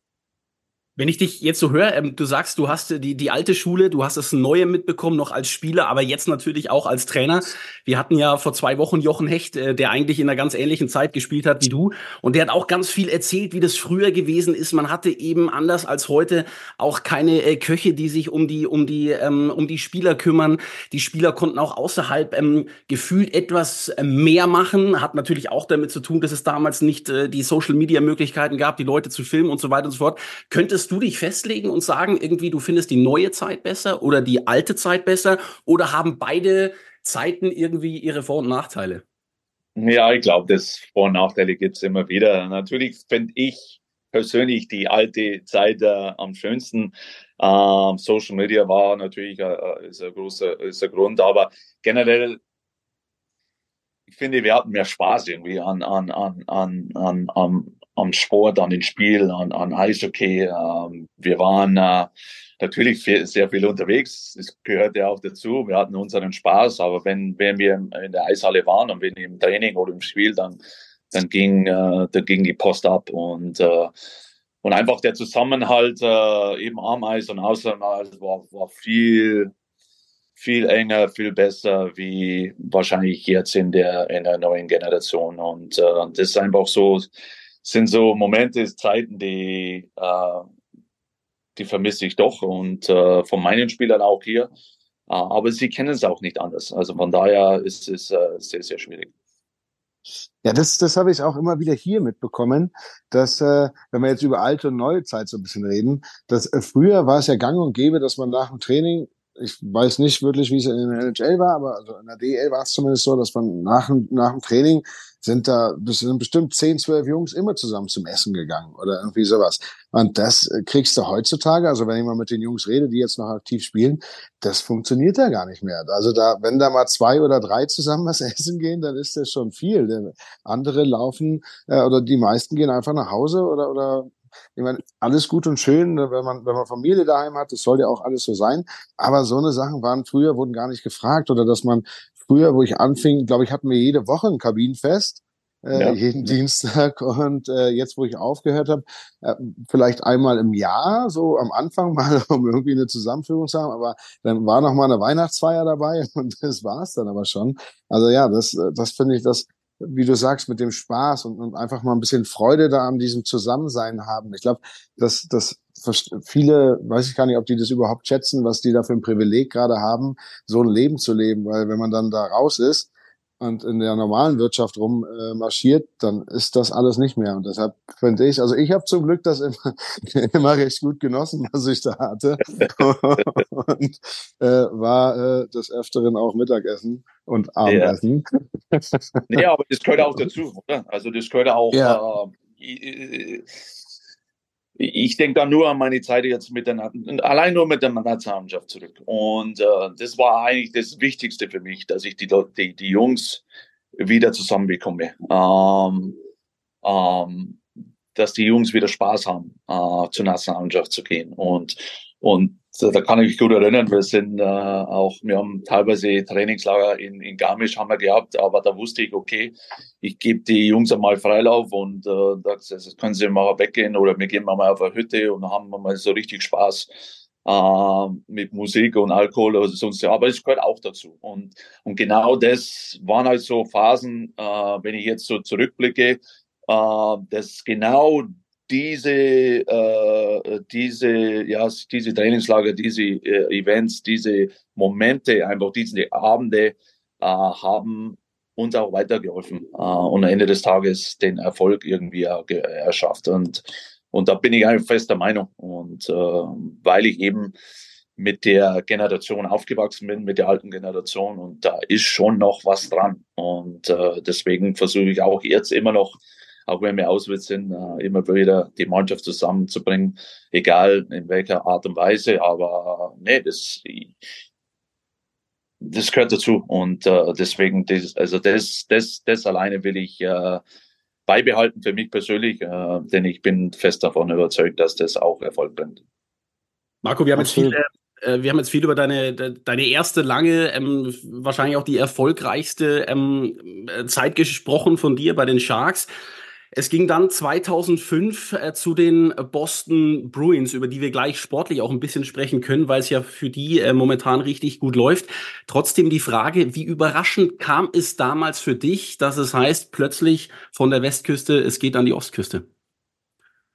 Wenn ich dich jetzt so höre, ähm, du sagst, du hast die, die alte Schule, du hast das Neue mitbekommen, noch als Spieler, aber jetzt natürlich auch als Trainer. Wir hatten ja vor zwei Wochen Jochen Hecht, äh, der eigentlich in einer ganz ähnlichen Zeit gespielt hat wie du. Und der hat auch ganz viel erzählt, wie das früher gewesen ist. Man hatte eben anders als heute auch keine äh, Köche, die sich um die, um die, ähm, um die Spieler kümmern. Die Spieler konnten auch außerhalb ähm, gefühlt etwas äh, mehr machen. Hat natürlich auch damit zu tun, dass es damals nicht äh, die Social Media Möglichkeiten gab, die Leute zu filmen und so weiter und so fort. Könntest du dich festlegen und sagen, irgendwie, du findest die neue Zeit besser oder die alte Zeit besser? Oder haben beide Zeiten irgendwie ihre Vor- und Nachteile? Ja, ich glaube, das Vor- und Nachteile gibt es immer wieder. Natürlich finde ich persönlich die alte Zeit äh, am schönsten. Ähm, Social Media war natürlich äh, äh ist ein großer ist ein Grund, aber generell ich finde, wir hatten mehr Spaß irgendwie an, an, an, an, an, an, am Sport, an den Spielen, an, an Eishockey. Ähm, wir waren äh, natürlich viel, sehr viel unterwegs. Das gehört ja auch dazu. Wir hatten unseren Spaß, aber wenn, wenn wir in der Eishalle waren und wenn im Training oder im Spiel, dann, dann ging, äh, dann ging die Post ab und äh, und einfach der Zusammenhalt äh, eben am Eis und außer dem Eis war, war viel viel enger, viel besser wie wahrscheinlich jetzt in der in der neuen Generation und äh, das ist einfach so sind so Momente, Zeiten, die, äh, die vermisse ich doch und äh, von meinen Spielern auch hier. Äh, aber sie kennen es auch nicht anders. Also von daher ist es äh, sehr, sehr schwierig. Ja, das, das habe ich auch immer wieder hier mitbekommen, dass, äh, wenn wir jetzt über alte und neue Zeit so ein bisschen reden, dass äh, früher war es ja gang und gäbe, dass man nach dem Training ich weiß nicht wirklich, wie es in der NHL war, aber also in der DL war es zumindest so, dass man nach, nach dem Training sind da sind bestimmt zehn, zwölf Jungs immer zusammen zum Essen gegangen oder irgendwie sowas. Und das kriegst du heutzutage, also wenn ich mal mit den Jungs rede, die jetzt noch aktiv spielen, das funktioniert ja gar nicht mehr. Also da, wenn da mal zwei oder drei zusammen was essen gehen, dann ist das schon viel. Andere laufen äh, oder die meisten gehen einfach nach Hause oder oder ich meine, alles gut und schön, ne, wenn man, wenn man Familie daheim hat, das soll ja auch alles so sein. Aber so eine Sachen waren früher, wurden gar nicht gefragt. Oder dass man früher, wo ich anfing, glaube ich, hatten wir jede Woche ein Kabinenfest. Äh, ja. jeden Dienstag und äh, jetzt, wo ich aufgehört habe, äh, vielleicht einmal im Jahr, so am Anfang mal, um irgendwie eine Zusammenführung zu haben, aber dann war noch mal eine Weihnachtsfeier dabei und das war's dann aber schon. Also ja, das, das finde ich, das wie du sagst, mit dem Spaß und, und einfach mal ein bisschen Freude da an diesem Zusammensein haben. Ich glaube, dass, dass viele, weiß ich gar nicht, ob die das überhaupt schätzen, was die da für ein Privileg gerade haben, so ein Leben zu leben. Weil wenn man dann da raus ist, und in der normalen Wirtschaft rum äh, marschiert, dann ist das alles nicht mehr. Und deshalb finde ich, also ich habe zum Glück das immer, immer recht gut genossen, was ich da hatte. und äh, war äh, des Öfteren auch Mittagessen und Abendessen. Ja. nee, aber das gehört auch dazu, oder? Also das gehört auch ja. äh, ich denke da nur an meine Zeit jetzt mit der, allein nur mit der Nationalmannschaft zurück. Und äh, das war eigentlich das Wichtigste für mich, dass ich die, die, die Jungs wieder zusammenbekomme. Ähm, ähm, dass die Jungs wieder Spaß haben, äh, zur Nationalmannschaft zu gehen. Und, und da kann ich mich gut erinnern, wir sind äh, auch, wir haben teilweise Trainingslager in, in Garmisch haben wir gehabt, aber da wusste ich, okay, ich gebe die Jungs einmal Freilauf und äh, das können sie mal weggehen oder wir gehen mal auf eine Hütte und haben mal so richtig Spaß äh, mit Musik und Alkohol oder sonst aber es gehört auch dazu. Und, und genau das waren halt so Phasen, äh, wenn ich jetzt so zurückblicke, äh, dass genau diese, äh, diese, ja, diese Trainingslager, diese äh, Events, diese Momente, einfach diese Abende äh, haben uns auch weitergeholfen äh, und am Ende des Tages den Erfolg irgendwie erschafft. Und, und da bin ich einfach fester Meinung. Und äh, weil ich eben mit der Generation aufgewachsen bin, mit der alten Generation und da ist schon noch was dran. Und äh, deswegen versuche ich auch jetzt immer noch auch wenn wir auswärts sind, äh, immer wieder die Mannschaft zusammenzubringen, egal in welcher Art und Weise. Aber äh, nee, das, das gehört dazu. Und äh, deswegen, das, also das, das, das alleine will ich äh, beibehalten für mich persönlich, äh, denn ich bin fest davon überzeugt, dass das auch Erfolg bringt. Marco, wir haben jetzt viel, äh, wir haben jetzt viel über deine, deine erste lange, ähm, wahrscheinlich auch die erfolgreichste ähm, Zeit gesprochen von dir bei den Sharks. Es ging dann 2005 äh, zu den Boston Bruins, über die wir gleich sportlich auch ein bisschen sprechen können, weil es ja für die äh, momentan richtig gut läuft. Trotzdem die Frage, wie überraschend kam es damals für dich, dass es heißt, plötzlich von der Westküste, es geht an die Ostküste?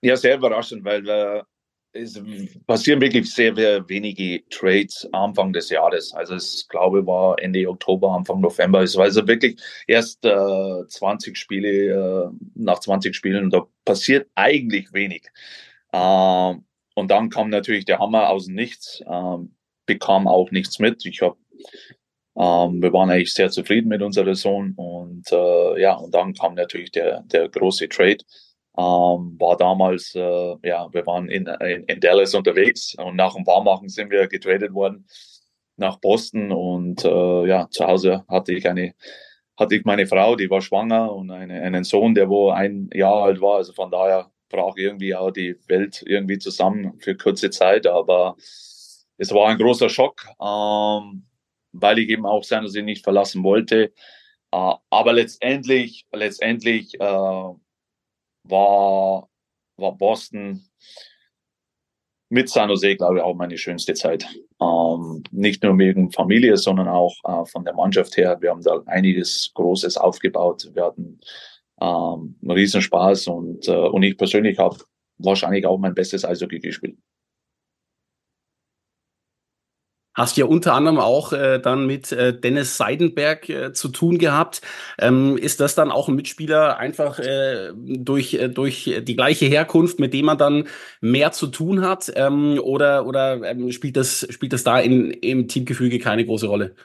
Ja, sehr überraschend, weil wir es passieren wirklich sehr, sehr wenige Trades Anfang des Jahres. Also es glaube war Ende Oktober, Anfang November. Es war also wirklich erst äh, 20 Spiele, äh, nach 20 Spielen, da passiert eigentlich wenig. Äh, und dann kam natürlich der Hammer aus Nichts, äh, bekam auch nichts mit. Ich habe ähm, wir waren eigentlich sehr zufrieden mit unserer Sohn und äh, ja, und dann kam natürlich der, der große Trade ähm, war damals, äh, ja, wir waren in, in, in, Dallas unterwegs und nach dem Warmmachen sind wir getradet worden nach Boston und äh, ja, zu Hause hatte ich eine, hatte ich meine Frau, die war schwanger und eine, einen Sohn, der wo ein Jahr alt war. Also von daher brach irgendwie auch die Welt irgendwie zusammen für kurze Zeit, aber es war ein großer Schock, ähm, weil ich eben auch seiner Sinn nicht verlassen wollte. Äh, aber letztendlich, letztendlich äh, war, war Boston mit San Jose, glaube ich, auch meine schönste Zeit. Ähm, nicht nur wegen Familie, sondern auch äh, von der Mannschaft her. Wir haben da einiges Großes aufgebaut. Wir hatten ähm, einen Riesenspaß und, äh, und ich persönlich habe wahrscheinlich auch mein bestes Eishockey gespielt. Hast ja unter anderem auch äh, dann mit äh, Dennis Seidenberg äh, zu tun gehabt. Ähm, ist das dann auch ein Mitspieler einfach äh, durch, äh, durch die gleiche Herkunft, mit dem man dann mehr zu tun hat? Ähm, oder oder ähm, spielt, das, spielt das da in, im Teamgefüge keine große Rolle?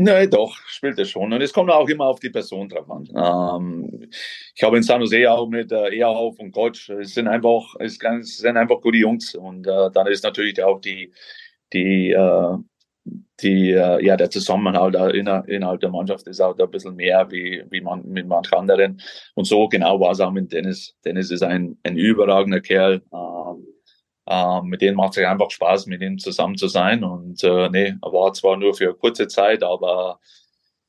Nein, doch, spielt es schon. Und es kommt auch immer auf die Person drauf an. Ähm, ich habe in San Jose auch mit äh, Ehrhoff und Gotch, es sind einfach, es sind einfach gute Jungs. Und äh, dann ist natürlich auch die, die, äh, die, äh, ja, der Zusammenhalt inner, innerhalb der Mannschaft ist auch da ein bisschen mehr wie, wie man mit manchen anderen. Und so genau war es auch mit Dennis. Dennis ist ein, ein überragender Kerl. Äh, mit dem macht es einfach Spaß, mit ihm zusammen zu sein. Und äh, nee, er war zwar nur für kurze Zeit, aber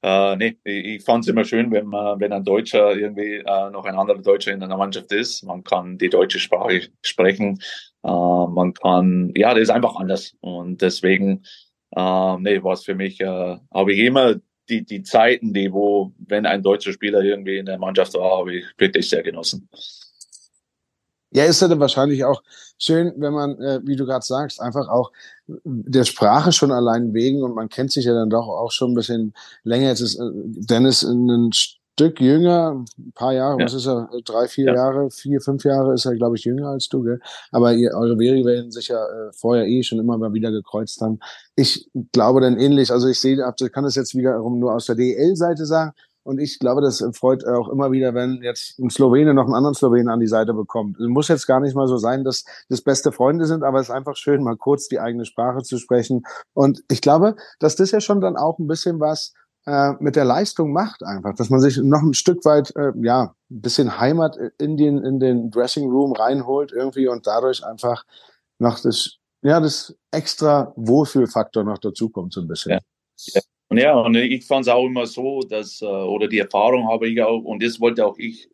äh, nee, ich, ich fand es immer schön, wenn man, wenn ein Deutscher irgendwie äh, noch ein anderer Deutscher in einer Mannschaft ist. Man kann die deutsche Sprache sprechen. Äh, man kann, ja, das ist einfach anders. Und deswegen, äh, nee, war es für mich, äh, habe ich immer die, die Zeiten, die, wo, wenn ein deutscher Spieler irgendwie in der Mannschaft war, habe ich wirklich sehr genossen. Ja, ist ja dann wahrscheinlich auch schön, wenn man, äh, wie du gerade sagst, einfach auch der Sprache schon allein wegen und man kennt sich ja dann doch auch schon ein bisschen länger. Jetzt ist äh, Dennis ein Stück jünger, ein paar Jahre, ja. was ist er, drei, vier ja. Jahre, vier, fünf Jahre ist er, glaube ich, jünger als du, gell? Aber ihr, eure Wege werden sich ja äh, vorher eh schon immer mal wieder gekreuzt haben. Ich glaube dann ähnlich, also ich sehe, kann das jetzt wiederum nur aus der DL-Seite sagen, und ich glaube, das freut auch immer wieder, wenn jetzt ein Slowene noch einen anderen Slowenen an die Seite bekommt. Es muss jetzt gar nicht mal so sein, dass das beste Freunde sind, aber es ist einfach schön, mal kurz die eigene Sprache zu sprechen. Und ich glaube, dass das ja schon dann auch ein bisschen was äh, mit der Leistung macht einfach, dass man sich noch ein Stück weit, äh, ja, ein bisschen Heimat in den, in den Dressing Room reinholt irgendwie und dadurch einfach noch das, ja, das extra Wohlfühlfaktor noch dazukommt so ein bisschen. Ja. ja. Und ja, und ich fand es auch immer so, dass, äh, oder die Erfahrung habe ich auch, und das wollte auch ich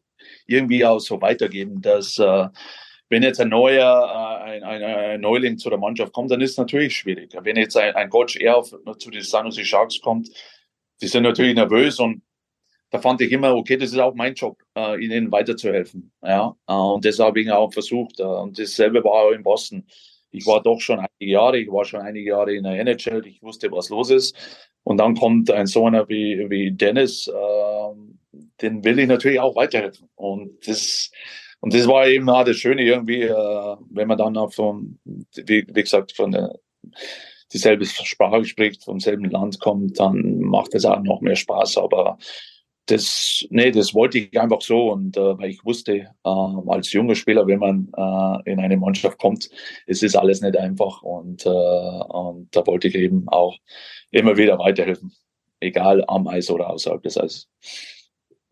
irgendwie auch so weitergeben, dass äh, wenn jetzt ein neuer, äh, ein, ein, ein, Neuling zu der Mannschaft kommt, dann ist es natürlich schwierig. Wenn jetzt ein, ein Coach eher auf, zu den San Jose Sharks kommt, die sind natürlich nervös und da fand ich immer, okay, das ist auch mein Job, ihnen weiterzuhelfen. Ja, und das habe ich auch versucht. Und dasselbe war auch in Boston. Ich war doch schon einige Jahre, ich war schon einige Jahre in der NHL, ich wusste, was los ist. Und dann kommt ein so einer wie, wie Dennis, äh, den will ich natürlich auch weiterhelfen. Und das, und das war eben auch das Schöne irgendwie, äh, wenn man dann auch von, wie, wie gesagt, von der, dieselbe Sprache spricht, vom selben Land kommt, dann macht es auch noch mehr Spaß. Aber das, nee, das wollte ich einfach so und äh, weil ich wusste, äh, als junger Spieler, wenn man äh, in eine Mannschaft kommt, es ist alles nicht einfach und, äh, und da wollte ich eben auch immer wieder weiterhelfen, egal am Eis oder außerhalb des Eises.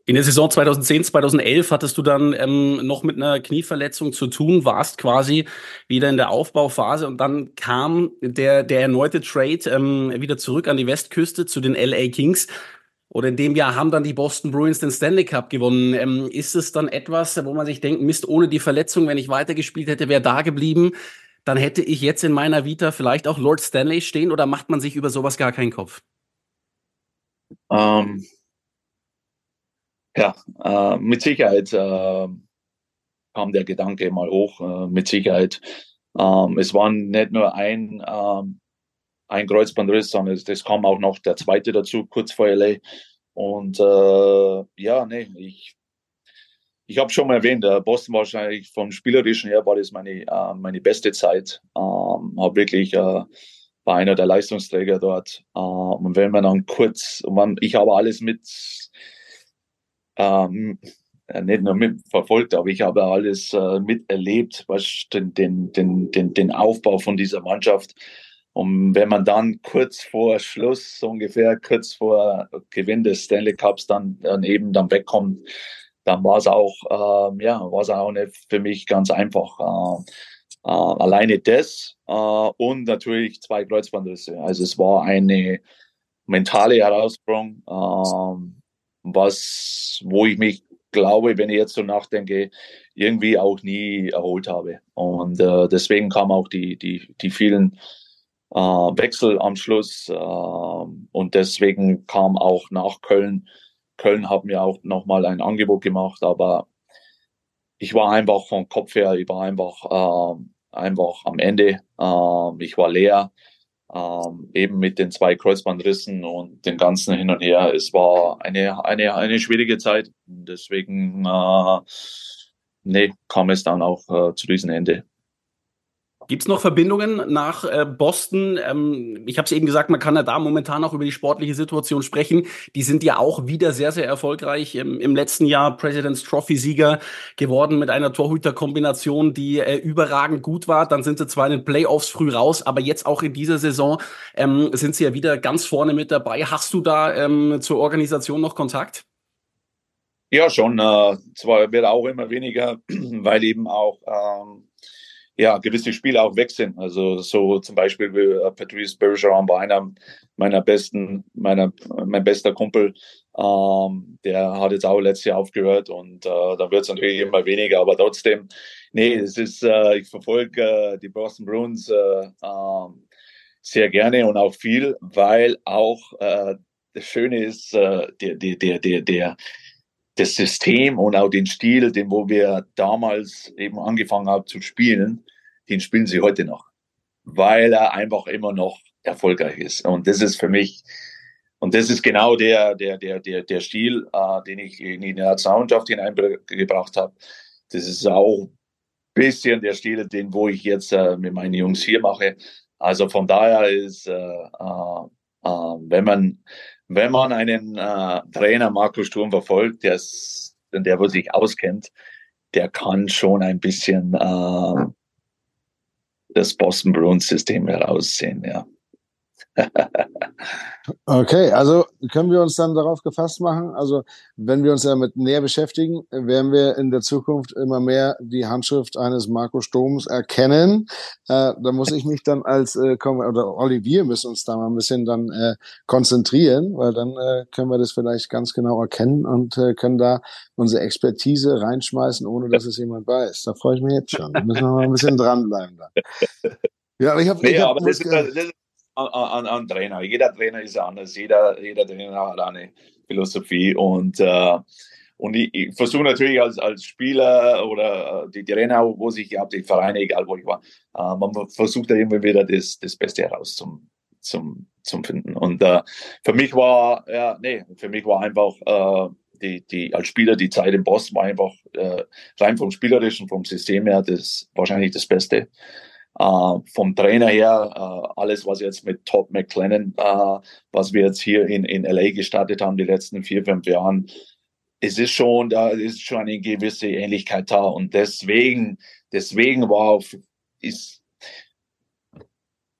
In der Saison 2010, 2011 hattest du dann ähm, noch mit einer Knieverletzung zu tun, warst quasi wieder in der Aufbauphase und dann kam der, der erneute Trade ähm, wieder zurück an die Westküste zu den LA Kings. Oder in dem Jahr haben dann die Boston Bruins den Stanley Cup gewonnen. Ähm, ist es dann etwas, wo man sich denkt, Mist, ohne die Verletzung, wenn ich weitergespielt hätte, wäre da geblieben, dann hätte ich jetzt in meiner Vita vielleicht auch Lord Stanley stehen oder macht man sich über sowas gar keinen Kopf? Ähm, ja, äh, mit Sicherheit äh, kam der Gedanke mal hoch. Äh, mit Sicherheit. Ähm, es war nicht nur ein, ähm, ein Kreuzbandriss, sondern es, es, kam auch noch der zweite dazu, kurz vor LA. Und äh, ja, nee, ich, ich habe schon mal erwähnt, äh, Boston wahrscheinlich vom Spielerischen her war das meine, äh, meine beste Zeit. Ähm, habe wirklich äh, war einer der Leistungsträger dort. Äh, und wenn man dann kurz, man, ich habe alles mit ähm, nicht nur mitverfolgt, aber ich habe alles äh, miterlebt, was den, den, den, den Aufbau von dieser Mannschaft. Und wenn man dann kurz vor Schluss, so ungefähr kurz vor Gewinn des Stanley Cups dann, dann eben dann wegkommt, dann war es auch, äh, ja, war es auch nicht für mich ganz einfach. Äh, äh, alleine das äh, und natürlich zwei Kreuzbandrisse. Also es war eine mentale Herausforderung. Äh, was, wo ich mich glaube, wenn ich jetzt so nachdenke, irgendwie auch nie erholt habe. Und äh, deswegen kamen auch die, die, die vielen äh, Wechsel am Schluss. Äh, und deswegen kam auch nach Köln. Köln hat mir auch nochmal ein Angebot gemacht, aber ich war einfach vom Kopf her, ich war einfach, äh, einfach am Ende. Äh, ich war leer ähm, eben mit den zwei Kreuzbandrissen und dem ganzen hin und her. Es war eine, eine, eine schwierige Zeit. Deswegen äh, nee, kam es dann auch äh, zu diesem Ende. Gibt es noch Verbindungen nach äh, Boston? Ähm, ich habe es eben gesagt, man kann ja da momentan auch über die sportliche Situation sprechen. Die sind ja auch wieder sehr, sehr erfolgreich. Ähm, Im letzten Jahr President's Trophy-Sieger geworden mit einer Torhüterkombination, die äh, überragend gut war. Dann sind sie zwar in den Playoffs früh raus, aber jetzt auch in dieser Saison ähm, sind sie ja wieder ganz vorne mit dabei. Hast du da ähm, zur Organisation noch Kontakt? Ja, schon. Äh, zwar wird auch immer weniger, weil eben auch ähm, ja, gewisse Spiele auch weg sind. Also so zum Beispiel wie äh, Patrice Bergeron war einer meiner besten, meiner, mein bester Kumpel. Ähm, der hat jetzt auch letztes Jahr aufgehört und äh, da wird es natürlich immer weniger, aber trotzdem, nee, es ist, äh, ich verfolge äh, die Boston Bruins äh, ähm, sehr gerne und auch viel, weil auch äh, das Schöne ist, äh, der, der, der, der, der, das System und auch den Stil, den wo wir damals eben angefangen haben zu spielen, den spielen sie heute noch, weil er einfach immer noch erfolgreich ist. Und das ist für mich und das ist genau der der der der der Stil, äh, den ich in die Nationalmannschaft hineingebracht habe. Das ist auch bisschen der Stil, den wo ich jetzt äh, mit meinen Jungs hier mache. Also von daher ist, äh, äh, äh wenn man wenn man einen äh, Trainer Markus Sturm verfolgt, der ist, der wo sich auskennt, der kann schon ein bisschen äh, das Boston Bruins System heraussehen, ja. Okay, also können wir uns dann darauf gefasst machen, also wenn wir uns damit näher beschäftigen, werden wir in der Zukunft immer mehr die Handschrift eines Marco Stoms erkennen. Äh, da muss ich mich dann als, äh, oder Olivier müssen uns da mal ein bisschen dann äh, konzentrieren, weil dann äh, können wir das vielleicht ganz genau erkennen und äh, können da unsere Expertise reinschmeißen, ohne dass es jemand weiß. Da freue ich mich jetzt schon. Da müssen wir mal ein bisschen dranbleiben. Da. Ja, aber ich habe. Nee, hab, das, das, das, an, an, Trainer. Jeder Trainer ist anders, jeder, jeder Trainer hat eine Philosophie und, äh, und ich, ich versuche natürlich als, als Spieler oder die Trainer, wo ich habe, die Vereine, egal wo ich war, äh, man versucht da immer wieder das, das Beste heraus zum, zum, zum finden. Und äh, für mich war, ja, nee, für mich war einfach äh, die, die als Spieler die Zeit im Boss war einfach äh, rein vom Spielerischen, vom System her, das wahrscheinlich das Beste. Uh, vom Trainer her, uh, alles, was jetzt mit Todd McLennan, uh, was wir jetzt hier in, in LA gestartet haben, die letzten vier, fünf Jahren, es ist schon, da ist schon eine gewisse Ähnlichkeit da. Und deswegen, deswegen war, ist,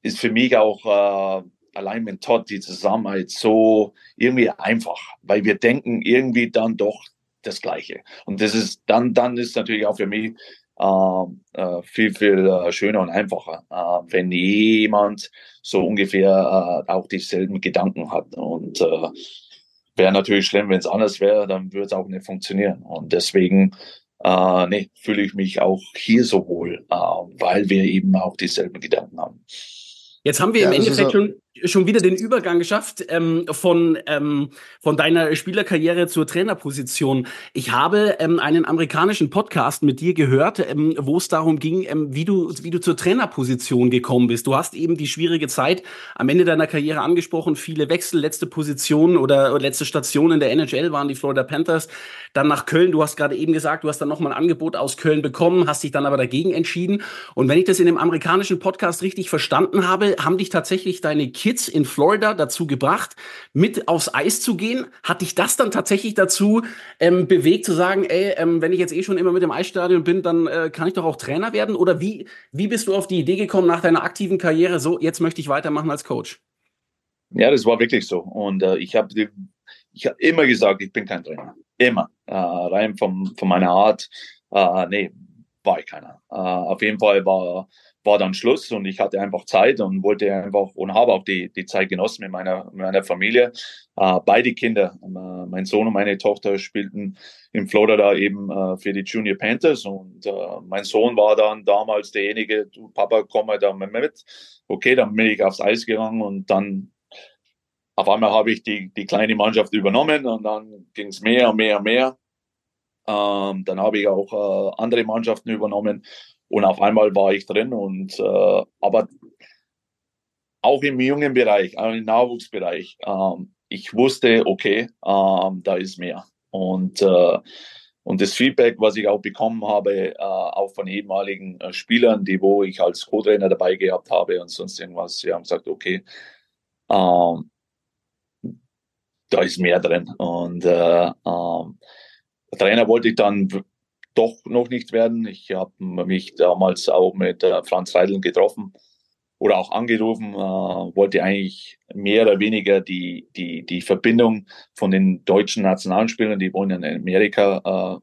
ist für mich auch allein mit Todd die Zusammenarbeit so irgendwie einfach, weil wir denken irgendwie dann doch das Gleiche. Und das ist dann, dann ist natürlich auch für mich viel, viel äh, schöner und einfacher, äh, wenn jemand so ungefähr äh, auch dieselben Gedanken hat. Und äh, wäre natürlich schlimm, wenn es anders wäre, dann würde es auch nicht funktionieren. Und deswegen äh, nee, fühle ich mich auch hier so wohl, äh, weil wir eben auch dieselben Gedanken haben. Jetzt haben wir ja, im Endeffekt schon schon wieder den Übergang geschafft ähm, von, ähm, von deiner Spielerkarriere zur Trainerposition. Ich habe ähm, einen amerikanischen Podcast mit dir gehört, ähm, wo es darum ging, ähm, wie, du, wie du zur Trainerposition gekommen bist. Du hast eben die schwierige Zeit am Ende deiner Karriere angesprochen, viele Wechsel, letzte Position oder, oder letzte Station in der NHL waren die Florida Panthers. Dann nach Köln, du hast gerade eben gesagt, du hast dann nochmal ein Angebot aus Köln bekommen, hast dich dann aber dagegen entschieden. Und wenn ich das in dem amerikanischen Podcast richtig verstanden habe, haben dich tatsächlich deine Kids in Florida dazu gebracht, mit aufs Eis zu gehen? Hat dich das dann tatsächlich dazu ähm, bewegt, zu sagen, ey, ähm, wenn ich jetzt eh schon immer mit dem Eisstadion bin, dann äh, kann ich doch auch Trainer werden? Oder wie, wie bist du auf die Idee gekommen nach deiner aktiven Karriere, so, jetzt möchte ich weitermachen als Coach? Ja, das war wirklich so. Und äh, ich habe ich hab immer gesagt, ich bin kein Trainer. Immer. Äh, rein vom, von meiner Art. Äh, nee, war ich keiner. Äh, auf jeden Fall war war dann Schluss und ich hatte einfach Zeit und wollte einfach und habe auch die, die Zeit genossen mit meiner, meiner Familie. Äh, beide Kinder, äh, mein Sohn und meine Tochter spielten in Florida eben äh, für die Junior Panthers und äh, mein Sohn war dann damals derjenige, du Papa, komm mal da mit. Okay, dann bin ich aufs Eis gegangen und dann auf einmal habe ich die, die kleine Mannschaft übernommen und dann ging es mehr und mehr und mehr. Ähm, dann habe ich auch äh, andere Mannschaften übernommen und auf einmal war ich drin und äh, aber auch im jungen Bereich, auch im Nachwuchsbereich, ähm, ich wusste, okay, ähm, da ist mehr. Und, äh, und das Feedback, was ich auch bekommen habe, äh, auch von ehemaligen äh, Spielern, die wo ich als Co-Trainer dabei gehabt habe und sonst irgendwas, sie haben gesagt, okay, ähm, da ist mehr drin. Und äh, ähm, Trainer wollte ich dann doch noch nicht werden. Ich habe mich damals auch mit äh, Franz Reidel getroffen oder auch angerufen, äh, wollte eigentlich mehr oder weniger die, die, die Verbindung von den deutschen Nationalspielern, die wohnen in Amerika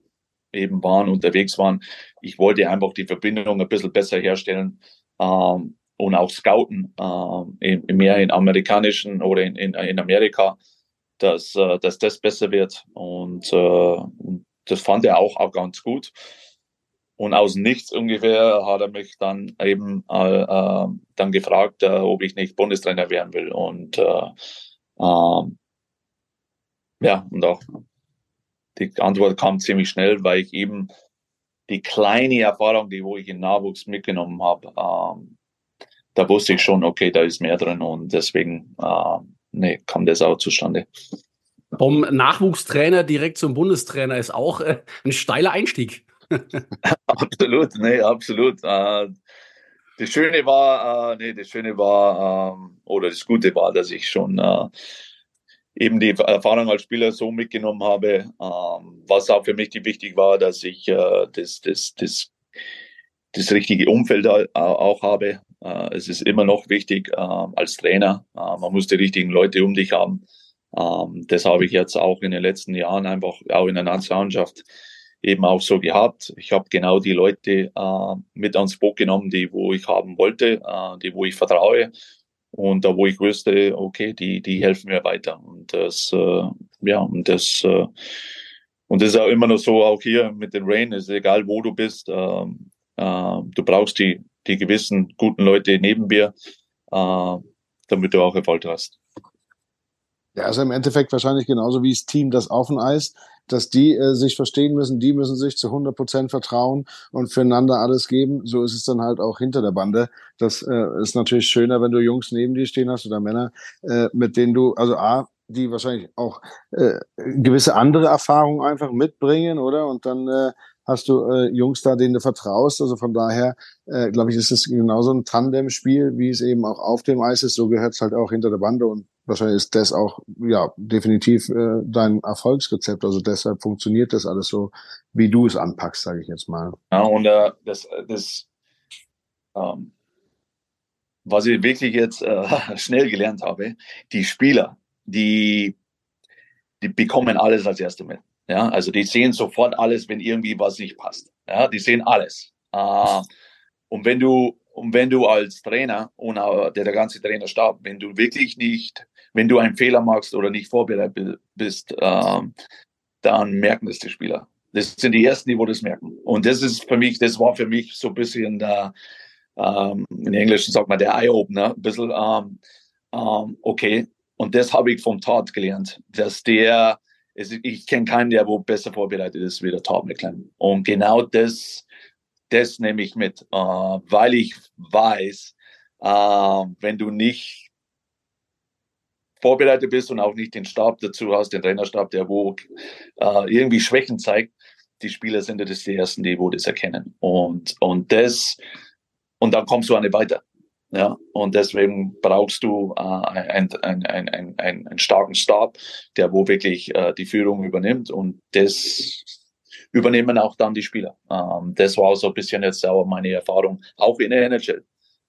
äh, eben waren, unterwegs waren. Ich wollte einfach die Verbindung ein bisschen besser herstellen ähm, und auch scouten, äh, in, mehr in amerikanischen oder in, in, in Amerika, dass, äh, dass das besser wird. Und, äh, das fand er auch, auch ganz gut. Und aus nichts ungefähr hat er mich dann eben äh, äh, dann gefragt, äh, ob ich nicht Bundestrainer werden will. Und äh, ähm, ja, und auch die Antwort kam ziemlich schnell, weil ich eben die kleine Erfahrung, die wo ich in Nachwuchs mitgenommen habe, ähm, da wusste ich schon, okay, da ist mehr drin und deswegen äh, nee, kam das auch zustande. Vom Nachwuchstrainer direkt zum Bundestrainer ist auch äh, ein steiler Einstieg. absolut, nee, absolut. Äh, das Schöne war, äh, nee, das Schöne war, ähm, oder das Gute war, dass ich schon äh, eben die Erfahrung als Spieler so mitgenommen habe, ähm, was auch für mich wichtig war, dass ich äh, das, das, das, das richtige Umfeld auch habe. Äh, es ist immer noch wichtig äh, als Trainer. Man muss die richtigen Leute um dich haben. Ähm, das habe ich jetzt auch in den letzten Jahren einfach auch in der Nationalmannschaft eben auch so gehabt. Ich habe genau die Leute äh, mit ans Boot genommen, die wo ich haben wollte, äh, die wo ich vertraue und da wo ich wusste, okay, die die helfen mir weiter und das äh, ja und das äh, und das ist auch immer noch so auch hier mit den Rain, ist egal wo du bist, äh, äh, du brauchst die die gewissen guten Leute neben dir, äh, damit du auch Erfolg hast. Ja, also im Endeffekt wahrscheinlich genauso wie das Team das auf dem Eis, dass die äh, sich verstehen müssen, die müssen sich zu 100 Prozent vertrauen und füreinander alles geben. So ist es dann halt auch hinter der Bande. Das äh, ist natürlich schöner, wenn du Jungs neben dir stehen hast oder Männer, äh, mit denen du, also A, die wahrscheinlich auch äh, gewisse andere Erfahrungen einfach mitbringen, oder? Und dann äh, hast du äh, Jungs da, denen du vertraust. Also von daher, äh, glaube ich, ist es genauso ein Tandem-Spiel, wie es eben auch auf dem Eis ist. So gehört es halt auch hinter der Bande. Und wahrscheinlich ist das auch ja definitiv äh, dein Erfolgsrezept. Also deshalb funktioniert das alles so, wie du es anpackst, sage ich jetzt mal. Ja, und äh, das, das ähm, was ich wirklich jetzt äh, schnell gelernt habe, die Spieler, die, die bekommen alles als Erste mit. Ja, also die sehen sofort alles, wenn irgendwie was nicht passt. Ja, die sehen alles. Äh, und wenn du und wenn du als Trainer und der, der ganze Trainerstab, wenn du wirklich nicht wenn du einen Fehler machst oder nicht vorbereitet bist, ähm, dann merken das die Spieler. Das sind die ersten, die wo das merken. Und das ist für mich, das war für mich so ein bisschen der, ähm, in Englisch sagt man der Eye-Opener, ein bisschen, ähm, ähm, okay. Und das habe ich vom Todd gelernt, dass der, ich kenne keinen, der wo besser vorbereitet ist wie der Todd McLean. Und genau das, das nehme ich mit, äh, weil ich weiß, äh, wenn du nicht vorbereitet bist und auch nicht den Stab dazu hast, den Trainerstab, der wo äh, irgendwie Schwächen zeigt, die Spieler sind ja das die ersten, die wo das erkennen. Und, und das, und dann kommst du eine weiter. Ja, und deswegen brauchst du äh, einen, einen, einen, einen, einen starken Stab, der wo wirklich äh, die Führung übernimmt. Und das übernehmen auch dann die Spieler. Ähm, das war so ein bisschen jetzt auch meine Erfahrung, auch in der NHL.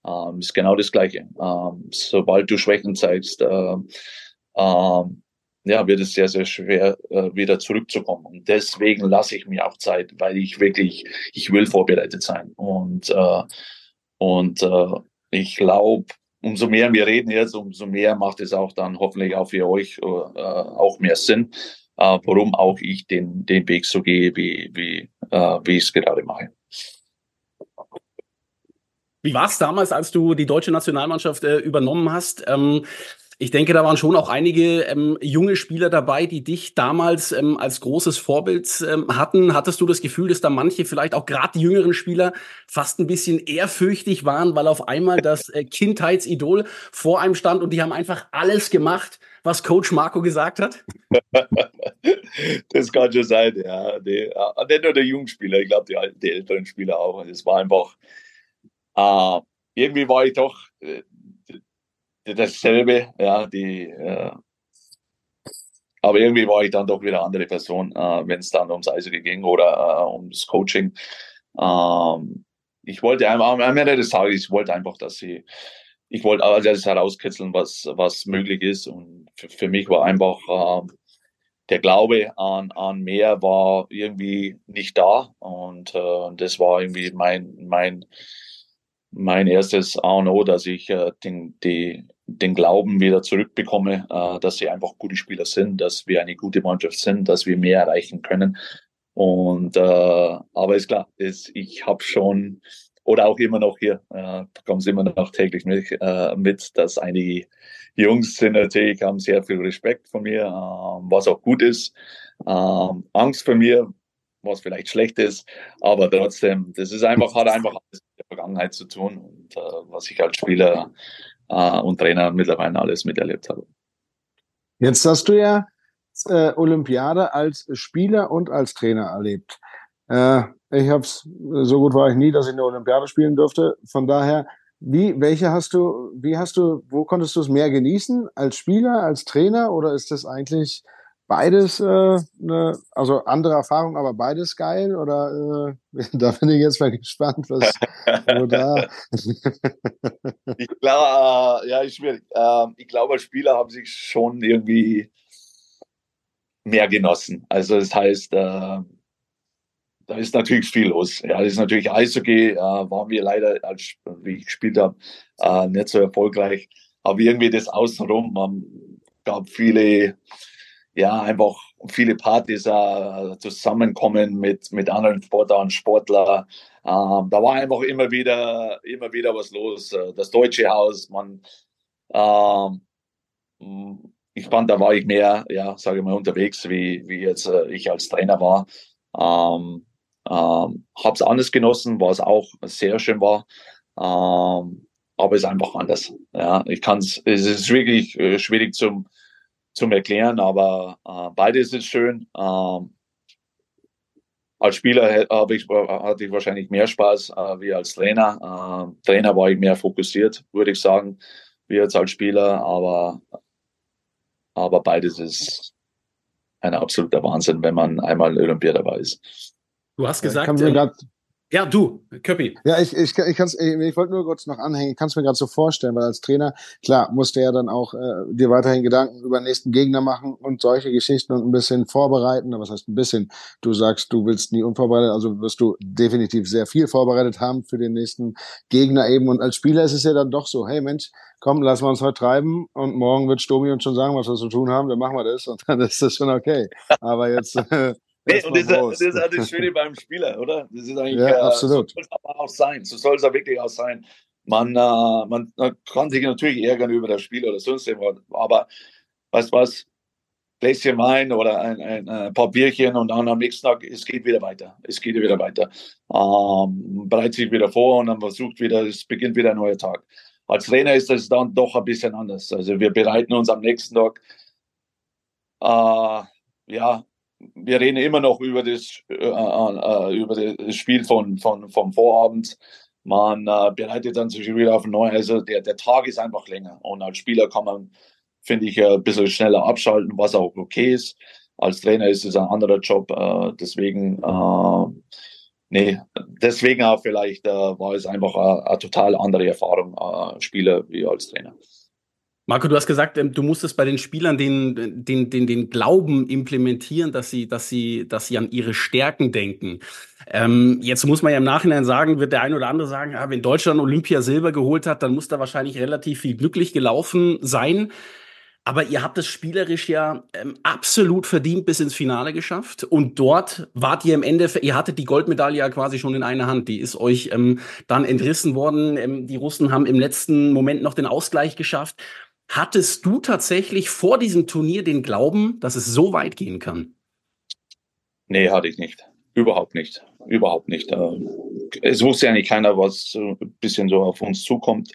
Ähm, ist genau das Gleiche. Ähm, sobald du Schwächen zeigst, äh, ähm, ja, wird es sehr, sehr schwer, äh, wieder zurückzukommen. Und deswegen lasse ich mir auch Zeit, weil ich wirklich, ich will vorbereitet sein. Und, äh, und äh, ich glaube, umso mehr wir reden jetzt, umso mehr macht es auch dann hoffentlich auch für euch äh, auch mehr Sinn, äh, warum auch ich den, den Weg so gehe, wie, wie, äh, wie ich es gerade mache. Wie war es damals, als du die deutsche Nationalmannschaft äh, übernommen hast? Ähm, ich denke, da waren schon auch einige ähm, junge Spieler dabei, die dich damals ähm, als großes Vorbild ähm, hatten. Hattest du das Gefühl, dass da manche, vielleicht auch gerade die jüngeren Spieler, fast ein bisschen ehrfürchtig waren, weil auf einmal das äh, Kindheitsidol vor einem stand und die haben einfach alles gemacht, was Coach Marco gesagt hat? das kann schon sein, ja. Die, äh, nicht nur der Jungspieler, ich glaube, die, die älteren Spieler auch. Es war einfach äh, irgendwie war ich doch äh, dasselbe, ja, die, äh, aber irgendwie war ich dann doch wieder eine andere Person, äh, wenn es dann ums Eishockey ging oder äh, ums Coaching. Ähm, ich wollte einfach, am Ende des Tages, ich wollte einfach, dass sie, ich wollte alles herauskitzeln, was, was möglich ist. Und für, für mich war einfach äh, der Glaube an, an mehr war irgendwie nicht da. Und äh, das war irgendwie mein, mein, mein erstes A und O, dass ich äh, den, die, den Glauben wieder zurückbekomme, äh, dass sie einfach gute Spieler sind, dass wir eine gute Mannschaft sind, dass wir mehr erreichen können. Und äh, aber ist klar, ist, ich habe schon oder auch immer noch hier äh, bekomme immer noch täglich mit, äh, mit, dass einige Jungs sind natürlich haben sehr viel Respekt von mir, äh, was auch gut ist, äh, Angst vor mir, was vielleicht schlecht ist, aber trotzdem, das ist einfach, hat einfach alles Vergangenheit zu tun und äh, was ich als Spieler äh, und Trainer mittlerweile alles miterlebt habe. Jetzt hast du ja äh, Olympiade als Spieler und als Trainer erlebt. Äh, ich hab's, so gut war ich nie, dass ich eine Olympiade spielen durfte. Von daher, wie, welche hast du, wie hast du, wo konntest du es mehr genießen? Als Spieler, als Trainer oder ist das eigentlich beides, äh, ne, also andere Erfahrung, aber beides geil? Oder äh, da bin ich jetzt mal gespannt, was wo da. ich glaube, äh, ja, ist schwierig. Äh, ich glaube, als Spieler haben sich schon irgendwie mehr genossen. Also das heißt, äh, da ist natürlich viel los. Ja, das ist natürlich Eishockey, äh, waren wir leider, als wie ich gespielt habe, äh, nicht so erfolgreich. Aber irgendwie das außenrum, man gab viele ja, einfach viele Partys äh, zusammenkommen mit, mit anderen Sportlern, Sportler. Ähm, da war einfach immer wieder, immer wieder was los. Äh, das Deutsche Haus, man, ähm, ich fand, da war ich mehr, ja, sage ich mal, unterwegs, wie, wie jetzt äh, ich als Trainer war. Ähm, ähm, habe es anders genossen, was auch sehr schön war. Ähm, aber es ist einfach anders. Ja, ich kann es, es ist wirklich äh, schwierig zum, zum Erklären, aber äh, beides ist schön. Ähm, als Spieler habe ich, hatte ich wahrscheinlich mehr Spaß äh, wie als Trainer. Äh, Trainer war ich mehr fokussiert, würde ich sagen, wie jetzt als Spieler, aber, aber beides ist ein absoluter Wahnsinn, wenn man einmal Olympiade dabei ist. Du hast gesagt, ähm, Ja, du, Köppi. Ja, ich, ich, ich, kann's, ich, ich wollte nur kurz noch anhängen. Ich kann es mir gerade so vorstellen, weil als Trainer, klar, musste er dann auch äh, dir weiterhin Gedanken über den nächsten Gegner machen und solche Geschichten und ein bisschen vorbereiten. Was heißt ein bisschen? Du sagst, du willst nie unvorbereitet, also wirst du definitiv sehr viel vorbereitet haben für den nächsten Gegner eben. Und als Spieler ist es ja dann doch so, hey Mensch, komm, lassen wir uns heute treiben und morgen wird Stomi uns schon sagen, was wir zu tun haben, dann machen wir das und dann ist das schon okay. Aber jetzt äh, Nee, und das, das, ist halt das Schöne beim Spieler, oder? Das ist eigentlich, ja, absolut. so soll es aber auch sein. So soll es auch wirklich auch sein. Man, äh, man kann sich natürlich ärgern über das Spiel oder sonst irgendwas, aber weißt du was? Gläschen Wein oder ein, ein, ein, paar Bierchen und dann am nächsten Tag, es geht wieder weiter. Es geht wieder weiter. Ähm, bereitet sich wieder vor und dann versucht wieder, es beginnt wieder ein neuer Tag. Als Trainer ist das dann doch ein bisschen anders. Also wir bereiten uns am nächsten Tag äh, ja, wir reden immer noch über das, äh, äh, über das Spiel von, von, vom Vorabend. Man äh, bereitet dann sich wieder auf neues. Also der, der Tag ist einfach länger. Und als Spieler kann man, finde ich, ein bisschen schneller abschalten, was auch okay ist. Als Trainer ist es ein anderer Job. Äh, deswegen, äh, nee, deswegen auch vielleicht äh, war es einfach eine, total andere Erfahrung, äh, Spieler wie als Trainer. Marco, du hast gesagt, ähm, du musstest bei den Spielern den, den, den, den Glauben implementieren, dass sie, dass sie, dass sie an ihre Stärken denken. Ähm, jetzt muss man ja im Nachhinein sagen, wird der ein oder andere sagen, ja, wenn Deutschland Olympia Silber geholt hat, dann muss da wahrscheinlich relativ viel glücklich gelaufen sein. Aber ihr habt es spielerisch ja ähm, absolut verdient bis ins Finale geschafft. Und dort wart ihr im Ende, ihr hattet die Goldmedaille ja quasi schon in einer Hand. Die ist euch ähm, dann entrissen worden. Ähm, die Russen haben im letzten Moment noch den Ausgleich geschafft. Hattest du tatsächlich vor diesem Turnier den Glauben, dass es so weit gehen kann? Nee, hatte ich nicht. Überhaupt nicht. Überhaupt nicht. Ähm, es wusste ja nicht keiner, was ein bisschen so auf uns zukommt.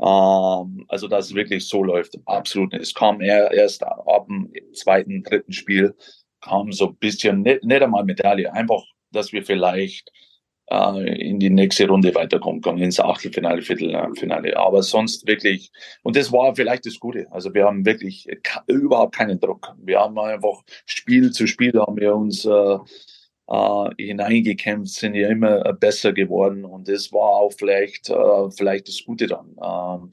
Ähm, also, dass es wirklich so läuft. Absolut nicht. Es kam erst ab dem zweiten, dritten Spiel, kam so ein bisschen, nicht, nicht einmal Medaille, einfach, dass wir vielleicht äh, in die nächste Runde weiterkommen können, ins Achtelfinale, Viertelfinale. Aber sonst wirklich, und das war vielleicht das Gute. Also wir haben wirklich überhaupt keinen Druck. Wir haben einfach Spiel zu Spiel haben wir uns äh, äh, hineingekämpft, sind ja immer besser geworden. Und das war auch vielleicht, äh, vielleicht das Gute dann, äh,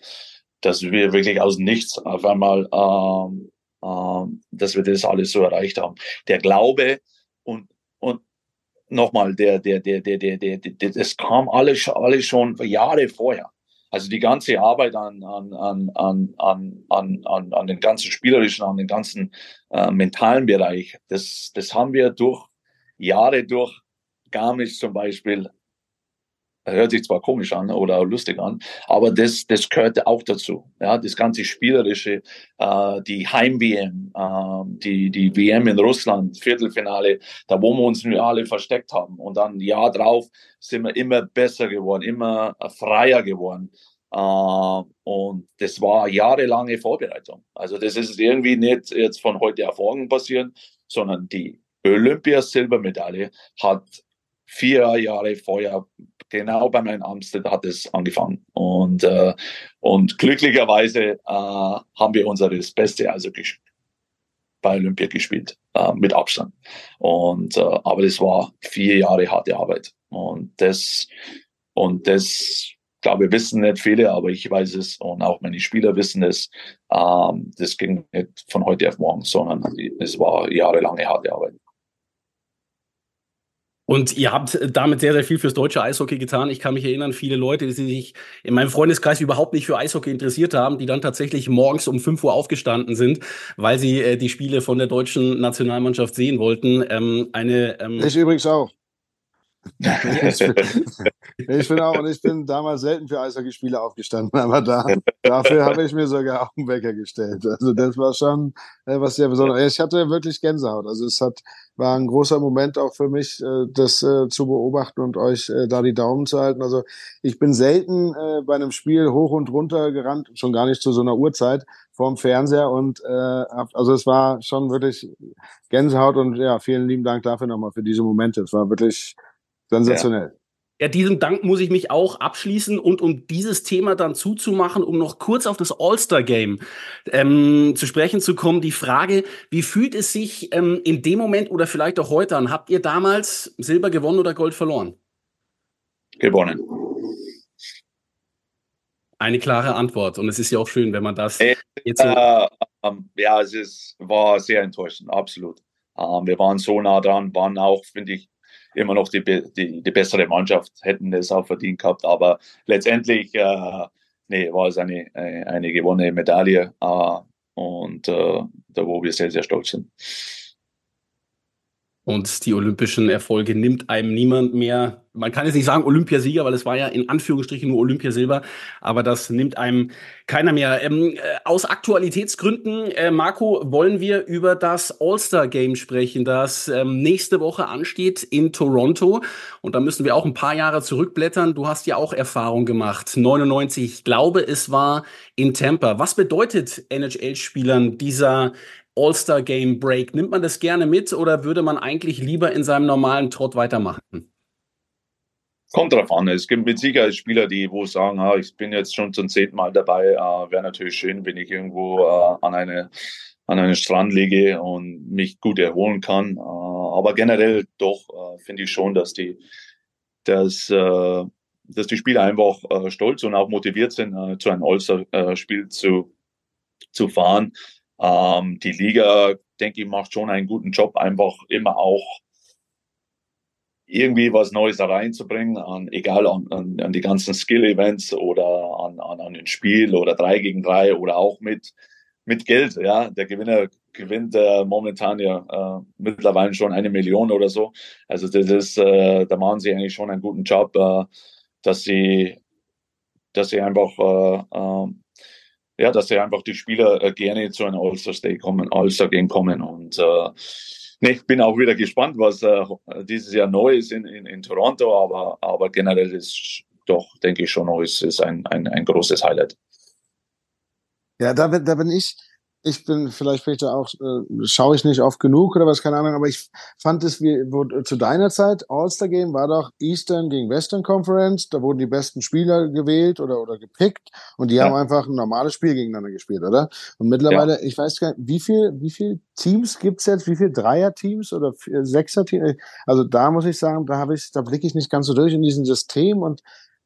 dass wir wirklich aus nichts auf einmal, äh, äh, dass wir das alles so erreicht haben. Der Glaube und, und nochmal, der, der, der, der, der, der, der, das kam alles, alles schon Jahre vorher. Also die ganze Arbeit an, an, an, an, an, an, an den ganzen spielerischen, an den ganzen äh, mentalen Bereich, das, das haben wir durch Jahre durch Garmisch zum Beispiel hört sich zwar komisch an oder lustig an, aber das, das gehörte auch dazu. Ja, das ganze Spielerische, äh, die Heim-WM, äh, die, die WM in Russland, Viertelfinale, da wo wir uns alle versteckt haben. Und dann Jahr drauf sind wir immer besser geworden, immer freier geworden. Uh, und das war jahrelange Vorbereitung. Also das ist irgendwie nicht jetzt von heute auf morgen passiert, sondern die Olympiasilbermedaille hat vier Jahre vorher genau bei meinem Amstead hat es angefangen. Und, äh, und glücklicherweise äh, haben wir unser Beste also bei Olympia gespielt, äh, mit Abstand. Und, äh, aber das war vier Jahre harte Arbeit. Und das, und das, glaube ich, wissen nicht viele, aber ich weiß es und auch meine Spieler wissen es. Ähm, das ging nicht von heute auf morgen, sondern es war jahrelange harte Arbeit. Und ihr habt damit sehr, sehr viel fürs deutsche Eishockey getan. Ich kann mich erinnern, viele Leute, die sich in meinem Freundeskreis überhaupt nicht für Eishockey interessiert haben, die dann tatsächlich morgens um 5 Uhr aufgestanden sind, weil sie äh, die Spiele von der deutschen Nationalmannschaft sehen wollten. Ähm, eine, ähm ich übrigens auch. ich bin auch, und ich bin damals selten für Eishockeyspiele aufgestanden, aber da, dafür habe ich mir sogar auch einen Wecker gestellt. Also das war schon äh, was sehr Besonderes. Ich hatte wirklich Gänsehaut. Also es hat, war ein großer Moment auch für mich, äh, das äh, zu beobachten und euch äh, da die Daumen zu halten. Also ich bin selten äh, bei einem Spiel hoch und runter gerannt, schon gar nicht zu so einer Uhrzeit vorm Fernseher und äh, also es war schon wirklich Gänsehaut und ja, vielen lieben Dank dafür nochmal für diese Momente. Es war wirklich Sensationell. Ja. Ja, diesem Dank muss ich mich auch abschließen und um dieses Thema dann zuzumachen, um noch kurz auf das All-Star-Game ähm, zu sprechen zu kommen, die Frage, wie fühlt es sich ähm, in dem Moment oder vielleicht auch heute an? Habt ihr damals Silber gewonnen oder Gold verloren? gewonnen. Eine klare Antwort. Und es ist ja auch schön, wenn man das äh, jetzt so. Äh, ähm, ja, es ist, war sehr enttäuschend, absolut. Ähm, wir waren so nah dran, waren auch, finde ich, immer noch die, die, die, bessere Mannschaft, hätten es auch verdient gehabt. Aber letztendlich äh, nee, war es eine, eine, eine gewonnene Medaille äh, und äh, da, wo wir sehr, sehr stolz sind. Und die olympischen Erfolge nimmt einem niemand mehr. Man kann jetzt nicht sagen Olympiasieger, weil es war ja in Anführungsstrichen nur Olympiasilber, aber das nimmt einem keiner mehr. Ähm, äh, aus Aktualitätsgründen, äh, Marco, wollen wir über das All-Star-Game sprechen, das ähm, nächste Woche ansteht in Toronto. Und da müssen wir auch ein paar Jahre zurückblättern. Du hast ja auch Erfahrung gemacht. 99, ich glaube, es war in Tampa. Was bedeutet NHL-Spielern dieser All-Star Game Break. Nimmt man das gerne mit oder würde man eigentlich lieber in seinem normalen Trott weitermachen? Kommt drauf an. Es gibt mit Sicherheit Spieler, die wo sagen, ah, ich bin jetzt schon zum zehnten Mal dabei. Äh, Wäre natürlich schön, wenn ich irgendwo äh, an eine an einen Strand liege und mich gut erholen kann. Äh, aber generell doch äh, finde ich schon, dass die dass äh, dass die Spieler einfach äh, stolz und auch motiviert sind, äh, zu einem All-Star-Spiel zu, zu fahren. Ähm, die Liga, denke ich, macht schon einen guten Job, einfach immer auch irgendwie was Neues da reinzubringen, an, egal an, an, an die ganzen Skill-Events oder an, an, an ein Spiel oder drei gegen drei oder auch mit, mit Geld. Ja, der Gewinner gewinnt äh, momentan ja äh, mittlerweile schon eine Million oder so. Also das ist, äh, da machen sie eigentlich schon einen guten Job, äh, dass sie, dass sie einfach äh, äh, ja, dass sie einfach die Spieler äh, gerne zu einem All-Star Day kommen, All-Star Game kommen. Und äh, nee, ich bin auch wieder gespannt, was äh, dieses Jahr neu ist in, in, in Toronto, aber, aber generell ist doch, denke ich schon, ist, ist ein, ein, ein großes Highlight. Ja, da da bin ich ich bin, vielleicht bin ich da auch, äh, schaue ich nicht oft genug oder was, keine Ahnung, aber ich fand es wie, wo, zu deiner Zeit, All-Star Game war doch Eastern gegen Western Conference, da wurden die besten Spieler gewählt oder, oder gepickt und die ja. haben einfach ein normales Spiel gegeneinander gespielt, oder? Und mittlerweile, ja. ich weiß gar nicht, wie viel, wie viel Teams gibt's jetzt, wie viel Dreier-Teams oder Sechser-Teams? Also da muss ich sagen, da habe ich, da blicke ich nicht ganz so durch in diesem System und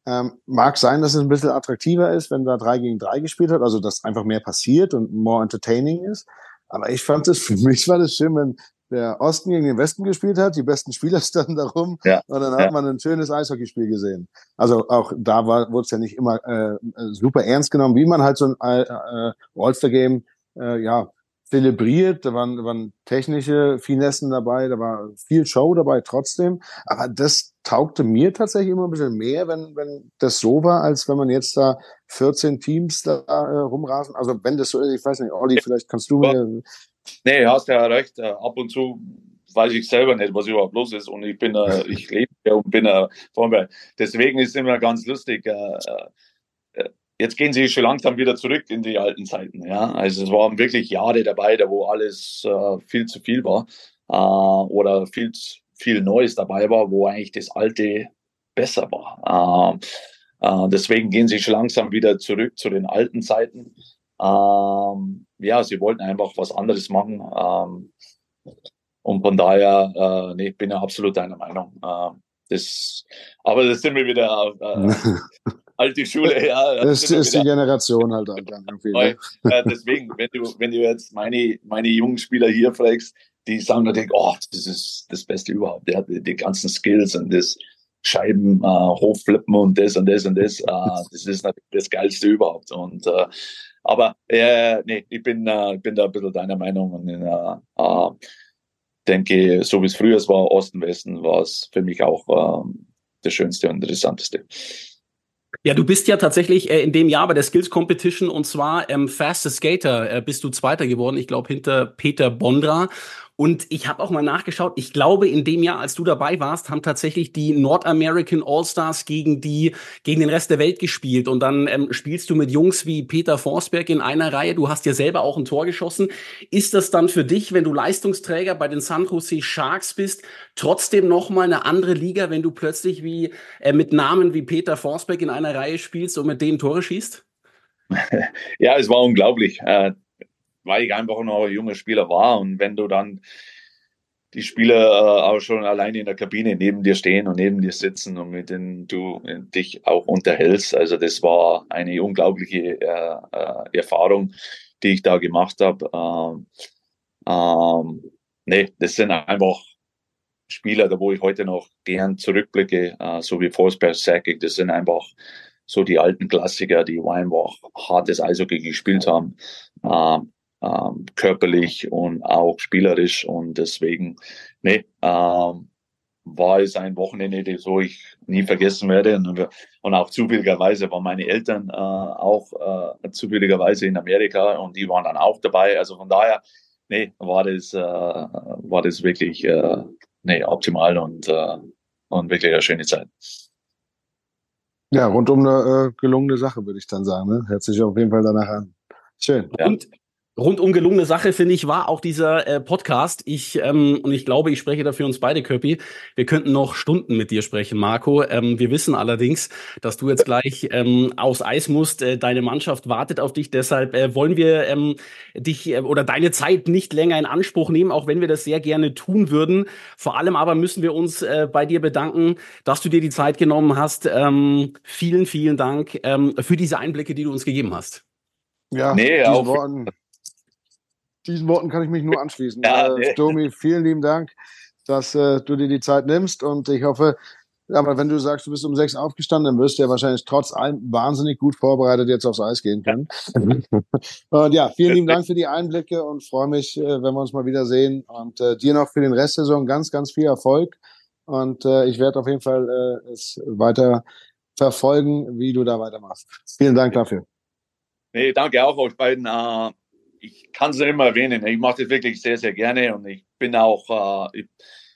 ähm, mag sein, dass es ein bisschen attraktiver ist, wenn da drei gegen drei gespielt hat, also dass einfach mehr passiert und more entertaining ist. Aber ich fand es, für mich war das schön, wenn der Osten gegen den Westen gespielt hat, die besten Spieler standen da rum ja. und dann hat ja. man ein schönes Eishockeyspiel gesehen. Also auch da war, wurde es ja nicht immer äh, super ernst genommen, wie man halt so ein äh, äh All-Star-Game äh, ja, zelebriert, da waren, da waren technische Finessen dabei, da war viel Show dabei trotzdem. Aber das taugte mir tatsächlich immer ein bisschen mehr, wenn, wenn das so war, als wenn man jetzt da 14 Teams da äh, rumrasen. Also wenn das so ist, ich weiß nicht, Olli, vielleicht kannst du mir. Nee, hast ja recht. Äh, ab und zu weiß ich selber nicht, was überhaupt los ist. Und ich bin, äh, ich lebe und bin äh. Deswegen ist es immer ganz lustig. Äh, äh jetzt gehen sie schon langsam wieder zurück in die alten Zeiten. Ja, also es waren wirklich Jahre dabei, da wo alles äh, viel zu viel war äh, oder viel viel Neues dabei war, wo eigentlich das Alte besser war. Äh, äh, deswegen gehen sie schon langsam wieder zurück zu den alten Zeiten. Ähm, ja, sie wollten einfach was anderes machen. Ähm, und von daher, äh, nee, bin ja absolut deiner Meinung. Äh, das, aber das sind wir wieder alte Schule, ja. Das, das ist die Generation halt irgendwie. Ne? Äh, deswegen, wenn du, wenn du jetzt meine, meine jungen Spieler hier fragst, die sagen natürlich, oh, das ist das Beste überhaupt. Der hat die, die ganzen Skills und das Scheiben äh, hochflippen und das und das und das. Äh, das ist natürlich das Geilste überhaupt. Und äh, aber äh, nee, ich bin, äh, bin da ein bisschen deiner Meinung und äh, äh, denke, so wie es früher war, Osten, Westen, war es für mich auch äh, das Schönste und Interessanteste. Ja, du bist ja tatsächlich äh, in dem Jahr bei der Skills Competition und zwar ähm, Fastest Skater äh, bist du Zweiter geworden, ich glaube hinter Peter Bondra. Und ich habe auch mal nachgeschaut, ich glaube, in dem Jahr, als du dabei warst, haben tatsächlich die Nordamerican All-Stars gegen die, gegen den Rest der Welt gespielt. Und dann ähm, spielst du mit Jungs wie Peter Forsberg in einer Reihe. Du hast ja selber auch ein Tor geschossen. Ist das dann für dich, wenn du Leistungsträger bei den San Jose Sharks bist, trotzdem nochmal eine andere Liga, wenn du plötzlich wie äh, mit Namen wie Peter Forsberg in einer Reihe spielst und mit denen Tore schießt? Ja, es war unglaublich. Weil ich einfach noch ein junger Spieler war. Und wenn du dann die Spieler äh, auch schon alleine in der Kabine neben dir stehen und neben dir sitzen und mit denen du äh, dich auch unterhältst. Also das war eine unglaubliche äh, äh, Erfahrung, die ich da gemacht habe. Ähm, ähm, nee, das sind einfach Spieler, da wo ich heute noch gern zurückblicke, äh, so wie Forsberg, Sakic, das sind einfach so die alten Klassiker, die einfach hartes Eishockey gespielt haben. Ähm, ähm, körperlich und auch spielerisch. Und deswegen, nee, ähm, war es ein Wochenende, das so ich nie vergessen werde. Und, und auch zufälligerweise waren meine Eltern äh, auch äh, zufälligerweise in Amerika und die waren dann auch dabei. Also von daher, nee, war das, äh, war das wirklich äh, nee, optimal und, äh, und wirklich eine schöne Zeit. Ja, rundum eine äh, gelungene Sache, würde ich dann sagen. Ne? Hört sich auf jeden Fall danach an. Schön. Ja. Und rundum gelungene Sache, finde ich, war auch dieser äh, Podcast. Ich, ähm, und ich glaube, ich spreche dafür uns beide, Köppi. Wir könnten noch Stunden mit dir sprechen, Marco. Ähm, wir wissen allerdings, dass du jetzt gleich ähm, aufs Eis musst. Äh, deine Mannschaft wartet auf dich. Deshalb äh, wollen wir ähm, dich äh, oder deine Zeit nicht länger in Anspruch nehmen, auch wenn wir das sehr gerne tun würden. Vor allem aber müssen wir uns äh, bei dir bedanken, dass du dir die Zeit genommen hast. Ähm, vielen, vielen Dank ähm, für diese Einblicke, die du uns gegeben hast. Ja, nee, auch. Worten, diesen Worten kann ich mich nur anschließen. Ja, äh. Domi, vielen lieben Dank, dass äh, du dir die Zeit nimmst und ich hoffe, aber wenn du sagst, du bist um sechs aufgestanden, dann wirst du ja wahrscheinlich trotz allem wahnsinnig gut vorbereitet jetzt aufs Eis gehen können. und ja, vielen lieben Dank für die Einblicke und freue mich, äh, wenn wir uns mal wieder sehen. Und äh, dir noch für den Rest der Saison ganz, ganz viel Erfolg. Und äh, ich werde auf jeden Fall äh, es weiter verfolgen, wie du da weitermachst. Vielen Dank dafür. Nee, danke auch euch beiden. Uh ich kann es immer erwähnen. Ich mache das wirklich sehr, sehr gerne und ich bin auch, äh,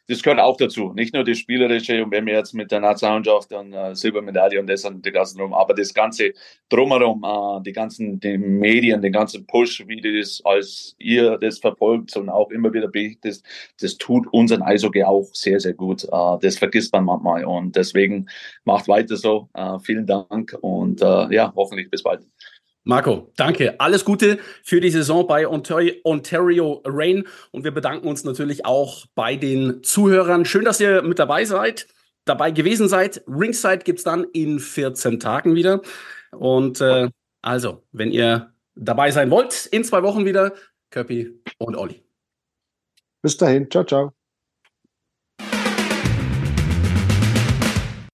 das gehört auch dazu. Nicht nur das Spielerische und wenn wir jetzt mit der Nationalmannschaft und äh, Silbermedaille und das und die ganzen drum, aber das Ganze drumherum, äh, die ganzen die Medien, den ganzen Push, wie das als ihr das verfolgt und auch immer wieder berichtet, das tut unseren Eishockey auch sehr, sehr gut. Äh, das vergisst man manchmal und deswegen macht weiter so. Äh, vielen Dank und äh, ja, hoffentlich bis bald. Marco, danke. Alles Gute für die Saison bei Ontario, Rain. Und wir bedanken uns natürlich auch bei den Zuhörern. Schön, dass ihr mit dabei seid, dabei gewesen seid. Ringside gibt's dann in 14 Tagen wieder. Und äh, also, wenn ihr dabei sein wollt, in zwei Wochen wieder, Köppi und Olli. Bis dahin. Ciao, ciao.